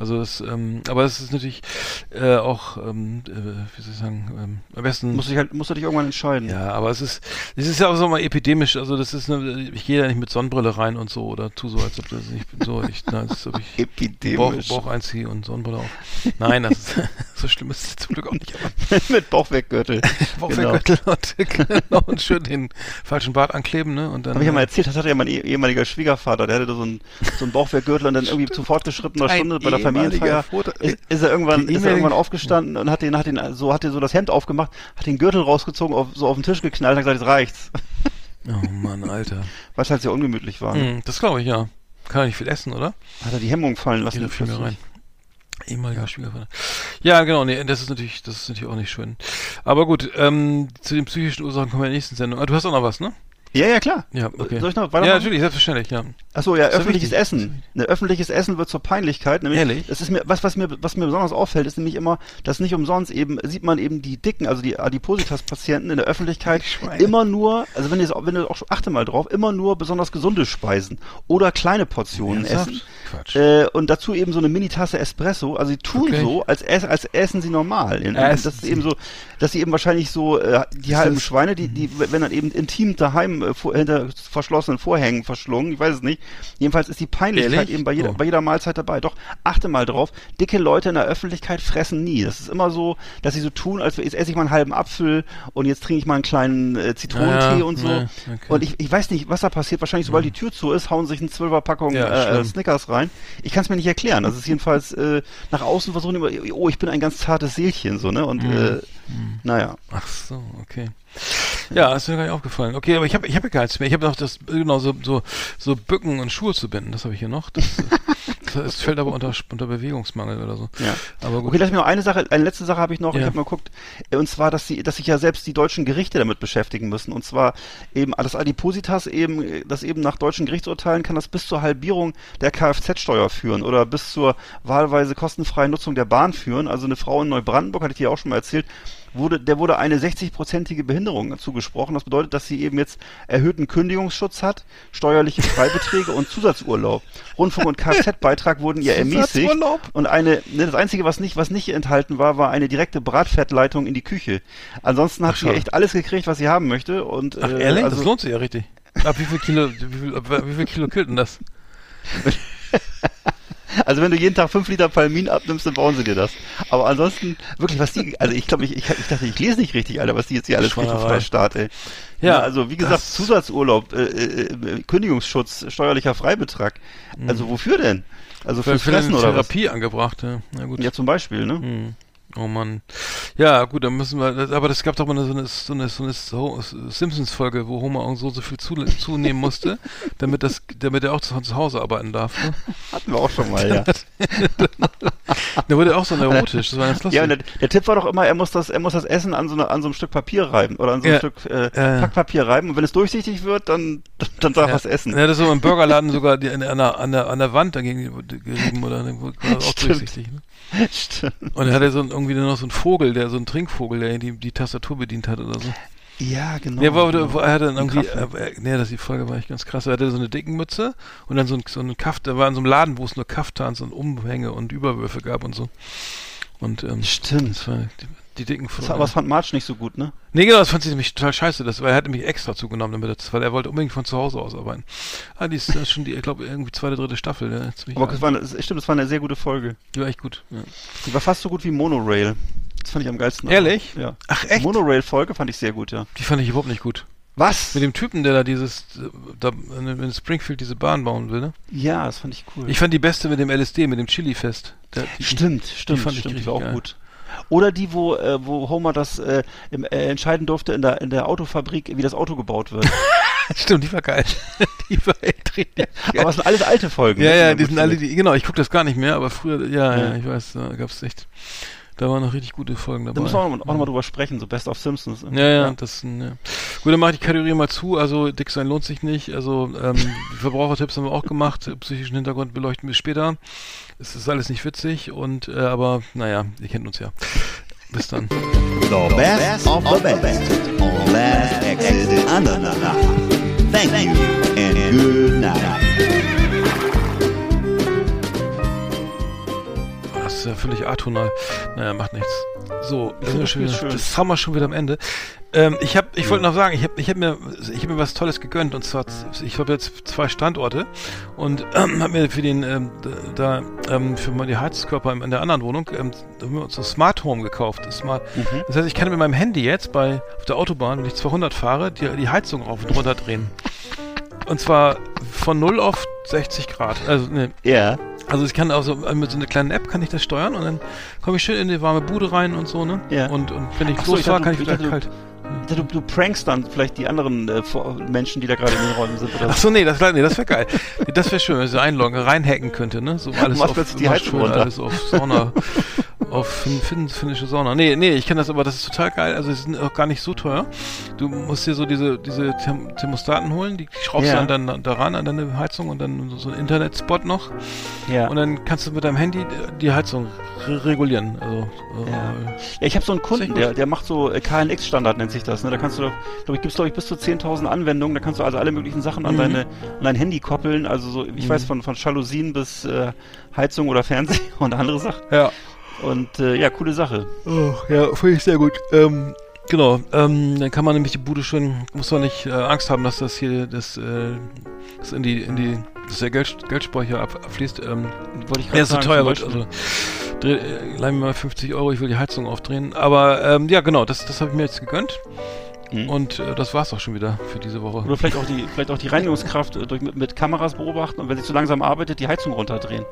Also das, ähm, aber es ist natürlich äh, auch, ähm, äh, wie soll ich sagen, ähm, am besten. Musst du dich halt, musst du dich irgendwann entscheiden. ja, aber es ist, es ist ja auch so mal epidemisch. Also das ist, eine, ich gehe ja nicht mit Sonnenbrille rein und so oder tu so, als ob das ich bin so, ich, na, als ob ich Bauch, Epidemisch. Bauch einziehe und Sonnenbrille auf. Nein, das ist, so schlimm ist es zum Glück auch nicht. Mit Bauchweggürtel. Bauchweggürtel und, genau, und schön den falschen Bart ankleben, ne? Und dann. Habe ich ja mal äh, erzählt, das hatte ja mein eh- ehemaliger Schwiegervater, der hatte so einen, so einen Bauchweggürtel und dann irgendwie zu fortgeschrittener Stunde bei der Familienfeier ist, ist er irgendwann, ist er irgendwann aufgestanden und hat den, hat den, so, hat den so das Hemd aufgemacht, hat den Gürtel rausgezogen, auf, so auf den Tisch geknallt und hat gesagt, jetzt reicht's. Oh Mann, Alter. Weil es halt sehr ungemütlich war. ne? Hm, das glaube ich, ja. Kann ja nicht viel essen, oder? Hat er die Hemmung fallen lassen. Fiel mir rein. Ehemaliger Schwiegervater. Ja, genau, nee, das ist natürlich, das ist natürlich auch nicht schön. Aber gut, ähm, zu den psychischen Ursachen kommen wir in der nächsten Sendung. Ah, du hast auch noch was, ne? Ja, ja, klar. Ja, okay. Soll ich noch Ja, weitermachen? natürlich, selbstverständlich, ja. Achso, ja, ja öffentliches. Essen. Ne, öffentliches Essen wird zur Peinlichkeit. Nämlich, Ehrlich? Das ist mir, was, was mir, was mir besonders auffällt, ist nämlich immer, dass nicht umsonst eben, sieht man eben die Dicken, also die Adipositas-Patienten in der Öffentlichkeit immer nur, also wenn ihr, wenn du auch, achte mal drauf, immer nur besonders gesunde Speisen oder kleine Portionen Ernsthaft? essen. Quatsch. Äh, und dazu eben so eine Mini-Tasse Espresso. Also sie tun Wirklich? so, als, als essen sie normal. Das ist eben so, dass sie eben wahrscheinlich so äh, die halben Schweine, die, die, wenn dann eben intim daheim äh, vor, hinter verschlossenen Vorhängen verschlungen, ich weiß es nicht. Jedenfalls ist die Peinlichkeit Ehrlich? eben bei jeder, Oh. bei jeder Mahlzeit dabei. Doch, achte mal drauf, dicke Leute in der Öffentlichkeit fressen nie. Das ist immer so, dass sie so tun, als jetzt esse ich mal einen halben Apfel und jetzt trinke ich mal einen kleinen äh, Zitronentee Ja, und so. nee, okay. Und ich, ich weiß nicht, was da passiert. Wahrscheinlich, sobald die Tür zu ist, hauen sich eine Zwölferpackung Ja, äh. Snickers rein. Ich kann es mir nicht erklären. Das ist jedenfalls äh, nach außen versuchen immer, oh, ich bin ein ganz zartes Seelchen, so, ne? Und Mhm. äh, naja. Ach so, okay. Ja, ist mir gar nicht aufgefallen. Okay, aber ich habe ich hab ja gar nichts mehr. Ich habe noch das, genau, so, so, so Bücken und Schuhe zu binden. Das habe ich hier noch. Das, es fällt aber unter, unter Bewegungsmangel oder so. Ja. Aber gut. Okay, lass mich noch eine Sache, eine letzte Sache habe ich noch. Ich Ja. habe mal geguckt, äh, und zwar, dass sie, dass sich ja selbst die deutschen Gerichte damit beschäftigen müssen. Und zwar eben, das Adipositas eben, das eben nach deutschen Gerichtsurteilen kann das bis zur Halbierung der Kfz-Steuer führen oder bis zur wahlweise kostenfreien Nutzung der Bahn führen. Also eine Frau in Neubrandenburg, hatte ich dir auch schon mal erzählt, wurde, der wurde eine 60-prozentige Behinderung zugesprochen. Das bedeutet, dass sie eben jetzt erhöhten Kündigungsschutz hat, steuerliche Freibeträge und Zusatzurlaub. Rundfunk- und Kfz-Beitrag wurden ihr ermäßigt. Und eine, ne, das Einzige, was nicht, was nicht enthalten war, war eine direkte Bratfettleitung in die Küche. Ansonsten hat Ach, sie schade. echt alles gekriegt, was sie haben möchte. Und, Ach, äh, ehrlich? Also, das lohnt sich ja richtig. Ab wie viel Kilo, wie viel, ab wie viel Kilo killt denn das? also wenn du jeden Tag fünf Liter Palmin abnimmst, dann bauen sie dir das. Aber ansonsten, wirklich, was die, also ich glaube, ich, ich, ich dachte, ich lese nicht richtig, Alter, was die jetzt hier alles kriegt auf Schweinerei. der Staat, ey. Ja, Ja, also wie gesagt, Zusatzurlaub, äh, äh, äh, Kündigungsschutz, steuerlicher Freibetrag. Also wofür denn? Also Für, Fressen oder was? Therapie angebracht, ja. Na gut. Ja, zum Beispiel, ne? Hm. Oh Mann. Ja, gut, dann müssen wir, aber das gab doch mal so eine, so eine, so eine so- Simpsons-Folge, wo Homer auch so, so viel zu, zunehmen musste, damit das, damit er auch zu, zu Hause arbeiten darf. Ne? Hatten wir auch schon mal, ja. Da wurde er auch so neurotisch, das war ganz lustig. Ja, und der, der Tipp war doch immer, er muss das, er muss das Essen an so, eine, an so einem Stück Papier reiben oder an so einem Ja. Stück äh, Ja, ja. Packpapier reiben. Und wenn es durchsichtig wird, dann, dann darf er es essen. Hat das so im Burgerladen sogar die, an, der, an, der, an der Wand dagegen gerieben oder dann war das auch Stimmt. durchsichtig. Ne? Stimmt. Und er hatte so ein, irgendwie noch so einen Vogel, der so ein Trinkvogel, der die, die Tastatur bedient hat oder so. Ja, genau. Nee, war, genau. er hatte dann irgendwie, Kraftwerk. äh, nee, das die Folge war echt ganz krass. Er hatte so eine dicken Mütze und dann so ein, so ein Kaft, er war in so einem Laden, wo es nur Kaftans und Umhänge und Überwürfe gab und so. Und, ähm, Stimmt. das war die, die dicken aber das fand March nicht so gut, ne? Nee, genau, das fand sie nämlich total scheiße. Das, weil er hatte mich extra zugenommen, damit er das, weil er wollte unbedingt von zu Hause aus arbeiten. Ah, die ist, schon die, ich glaube, irgendwie zweite, dritte Staffel. Ziemlich Aber das war, eine, stimmt, das war eine sehr gute Folge. die war echt gut. Ja. Die war fast so gut wie Monorail. Das fand ich am geilsten. Ehrlich? Ja. Ach, echt? Monorail-Folge fand ich sehr gut, ja. Die fand ich überhaupt nicht gut. Was? Mit dem Typen, der da dieses, da in in Springfield diese Bahn bauen will, ne? ja, das fand ich cool. Ich fand die beste mit dem LSD, mit dem Chili-Fest. Die- Stimmt, stimmt, fand ich stimmt, die richtig war auch geil. gut. Oder die, wo, äh, wo Homer das äh, im, äh, entscheiden durfte in der, in der Autofabrik, wie das Auto gebaut wird. Stimmt, die war geil. die war echt richtig. Aber es sind alles alte Folgen. ja, ne, ja, die sind alle, die, genau, ich gucke das gar nicht mehr, aber früher, ja, ja, Ja. ich weiß, da gab's echt, da waren noch richtig gute Folgen dabei. Da müssen wir auch noch, auch noch mal drüber sprechen, so Best of Simpsons. Ja, ja, das, ja. Gut, dann mache ich die Kategorie mal zu. Also, dick sein lohnt sich nicht. Also, ähm, Verbrauchertipps haben wir auch gemacht. Psychischen Hintergrund beleuchten wir später. Es ist alles nicht witzig und, äh, aber, naja, ihr kennt uns ja. Bis dann. The best of the best on Last Exit. Thank you and good night. Ist ja völlig atonal. Naja, macht nichts. So, da sind wir schon das haben wir schon wieder am Ende. Ähm, ich hab, ich wollte noch sagen, ich habe ich hab mir, ich hab mir was Tolles gegönnt und zwar, ich habe jetzt zwei Standorte und ähm, habe mir für den, ähm, da, ähm, für die Heizkörper in der anderen Wohnung, ähm, haben wir uns so Smart Home gekauft. Das, Smart, Mhm. das heißt, ich kann mit meinem Handy jetzt bei, auf der Autobahn, wenn ich 200 fahre, die, die Heizung rauf und runter drehen. Und zwar von 0 auf 60 Grad. Also, ne, Ja. Also ich kann auch so äh, mit so einer kleinen App kann ich das steuern und dann komme ich schön in die warme Bude rein und so, ne? Ja. Und, und wenn ich Ach so, ich dachte, kann ich wieder kalt. Du, du prankst dann vielleicht die anderen äh, Menschen, die da gerade in den Räumen sind oder Ach so. nee, das, nee, das wäre geil. Das wäre schön, wenn ich so einloggen, reinhacken könnte, ne? So alles machst auf, die mach Heizung runter. alles auf Sauna, auf fin, fin, finnische Sauna. Nee, nee, ich kann das aber, das ist total geil. Also, sie sind auch gar nicht so teuer. Du musst dir so diese, diese Therm Thermostaten holen, die schraubst Ja. du dann, dann daran an deine Heizung und dann so ein Internetspot noch. Ja. Und dann kannst du mit deinem Handy die Heizung re regulieren. Also, äh, Ja. Ja, ich habe so einen Kunden, der, der macht so äh, KNX-Standard nennt sich das. Ne? Da kannst du, glaube ich, gibt's glaube ich bis zu 10.000 Anwendungen. Da kannst du also alle möglichen Sachen an Mhm. deine an dein Handy koppeln. Also so, ich Mhm. weiß von von Jalousien bis äh, Heizung oder Fernseher und andere Sachen. ja. Und äh, ja, coole Sache. Oh, ja, finde ich sehr gut. Ähm, genau, ähm, dann kann man nämlich die Bude schön, muss man nicht äh, Angst haben, dass das hier, das, äh, das in die, in die, dass der Geld, Geldspeicher ab, abfließt. Ähm, Wollte ich ja, gerade ist so sagen, teuer wird, also dreh, äh, leih mir mal 50 Euro, ich will die Heizung aufdrehen. Aber ähm, ja, genau, das, das habe ich mir jetzt gegönnt. Mhm. Und äh, das war's auch schon wieder für diese Woche. Oder vielleicht auch die, vielleicht auch die Reinigungskraft äh, durch, mit, mit Kameras beobachten und wenn sie zu langsam arbeitet, die Heizung runterdrehen.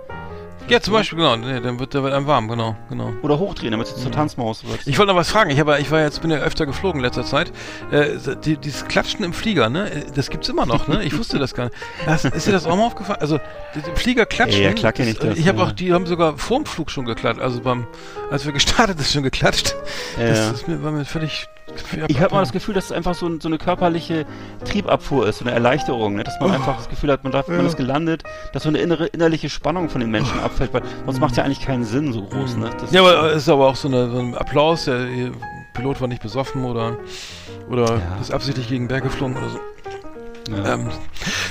Ja, zum Beispiel, genau. Nee, dann wird der wird einem warm, genau, genau. Oder hochdrehen, damit es zur Tanzmaus wird. Ich wollte noch was fragen. Ich, habe, ich war jetzt, bin ja öfter geflogen in letzter Zeit. Äh, die, dieses Klatschen im Flieger, ne? äh, Das gibt's immer noch, ne? Ich wusste das gar nicht. Das, ist dir das auch mal aufgefallen? Also, die, Flieger klatschen. Ja, ja, klar kenn ich das, Ich habe ja. auch, die haben sogar vorm Flug schon geklatscht. Also beim, als wir gestartet ist schon geklatscht. Ja, Das ja. ist mir, war mir völlig. Ich habe mal das Gefühl, dass es einfach so, ein, so eine körperliche Triebabfuhr ist, so eine Erleichterung, ne? dass man einfach das Gefühl hat, man, darf, man ist gelandet, dass so eine innere, innerliche Spannung von den Menschen abfällt, weil sonst macht ja eigentlich keinen Sinn so groß. Ne? Das Ja, aber es ist aber auch so, eine, so ein Applaus. Der Pilot war nicht besoffen oder, oder Ja. ist absichtlich gegen den Berg geflogen oder so. ja. Ähm,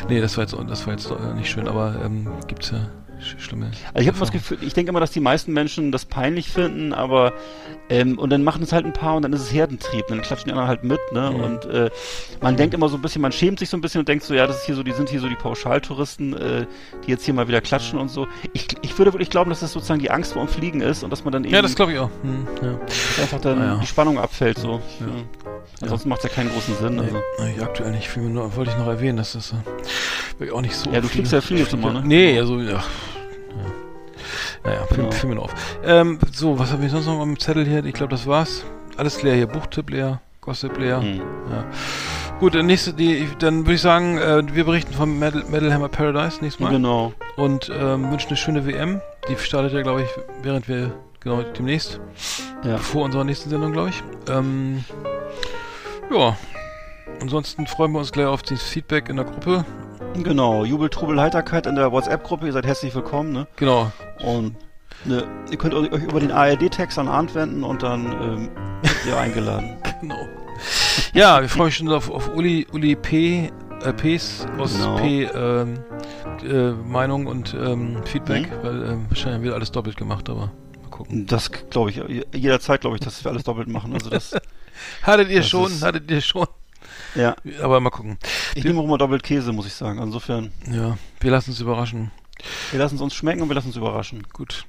nee, das war jetzt, das war jetzt äh, nicht schön, aber ähm, gibt's ja schlimme. Also ich habe das Gefühl, ich denke immer, dass die meisten Menschen das peinlich finden, aber ähm, und dann machen es halt ein paar und dann ist es Herdentrieb, dann klatschen die anderen halt mit, ne? Mhm. Und äh, man denkt immer so ein bisschen, man schämt sich so ein bisschen und denkt so, ja, das ist hier so, die sind hier so die Pauschaltouristen, äh, die jetzt hier mal wieder klatschen und so. Ich, ich würde wirklich glauben, dass das sozusagen die Angst vor dem Fliegen ist und dass man dann eben Ja, das glaube ich auch. Hm, ja. dass einfach dann Ah, ja. die Spannung abfällt so. Ja. Ansonsten macht es ja keinen großen Sinn. Nee, Also. nee, aktuell nicht. Mir nur, wollte ich noch erwähnen, dass das äh, auch nicht so. Ja, du fliegst ja viel jetzt immer, ne? Nee, also. Ja. Naja, Genau. fiel mir auf. Ähm, so, was habe ich sonst noch am Zettel hier? Ich glaube, das war's. Alles leer hier. Buchtipp leer, Gossip leer. Hm. Ja. Gut, der nächste, die, dann würde ich sagen, äh, wir berichten vom Metal, Metal Hammer Paradise nächstes Mal. Genau. Und ähm, wünschen eine schöne WM. Die startet ja, glaube ich, während wir, genau, demnächst. Ja. Vor unserer nächsten Sendung, glaube ich. Ähm, ja. Ansonsten freuen wir uns gleich auf das Feedback in der Gruppe. Genau. Jubel, Trubel, Heiterkeit in der WhatsApp-Gruppe. Ihr seid herzlich willkommen, ne? Genau. Und ne, ihr könnt euch über den ARD-Text an Arndt wenden und dann ähm, ihr eingeladen. Genau. Ja, wir freuen uns schon auf, auf Uli, Uli P. Äh, Ps aus Genau. P. Ähm, äh, Meinung und ähm, Feedback, Mhm. weil ähm, wahrscheinlich wird alles doppelt gemacht, aber mal gucken. Das glaube ich, jederzeit glaube ich, dass wir alles doppelt machen. Also das, Hattet ihr Das schon, hattet ihr schon. Ja. Aber mal gucken. Ich nehme auch immer doppelt Käse, muss ich sagen. Insofern, Ja, wir lassen uns überraschen. wir lassen es uns schmecken und wir lassen uns überraschen. Gut.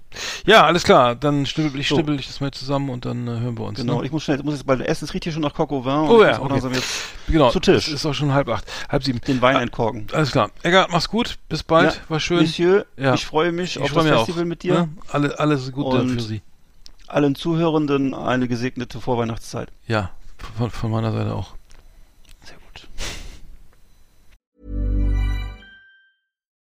Ja, alles klar. Dann schnippel ich, So. schnippel ich das mal zusammen und dann äh, hören wir uns. Genau, Ne? ich muss schnell, muss jetzt bald essen. Es riecht hier schon nach Coq au vin. Oh ja, okay. genau. zu Tisch. Es ist auch schon halb acht, halb sieben. den Wein Ah, entkorken. Alles klar. Eggert, mach's gut. Bis bald. Ja, War schön. Monsieur, Ja. ich freue mich Ich auf freu das Festival auch. mit dir. Ne? Alle, alles Gute Und- für Sie. Allen Zuhörenden eine gesegnete Vorweihnachtszeit. Ja, von, von meiner Seite auch.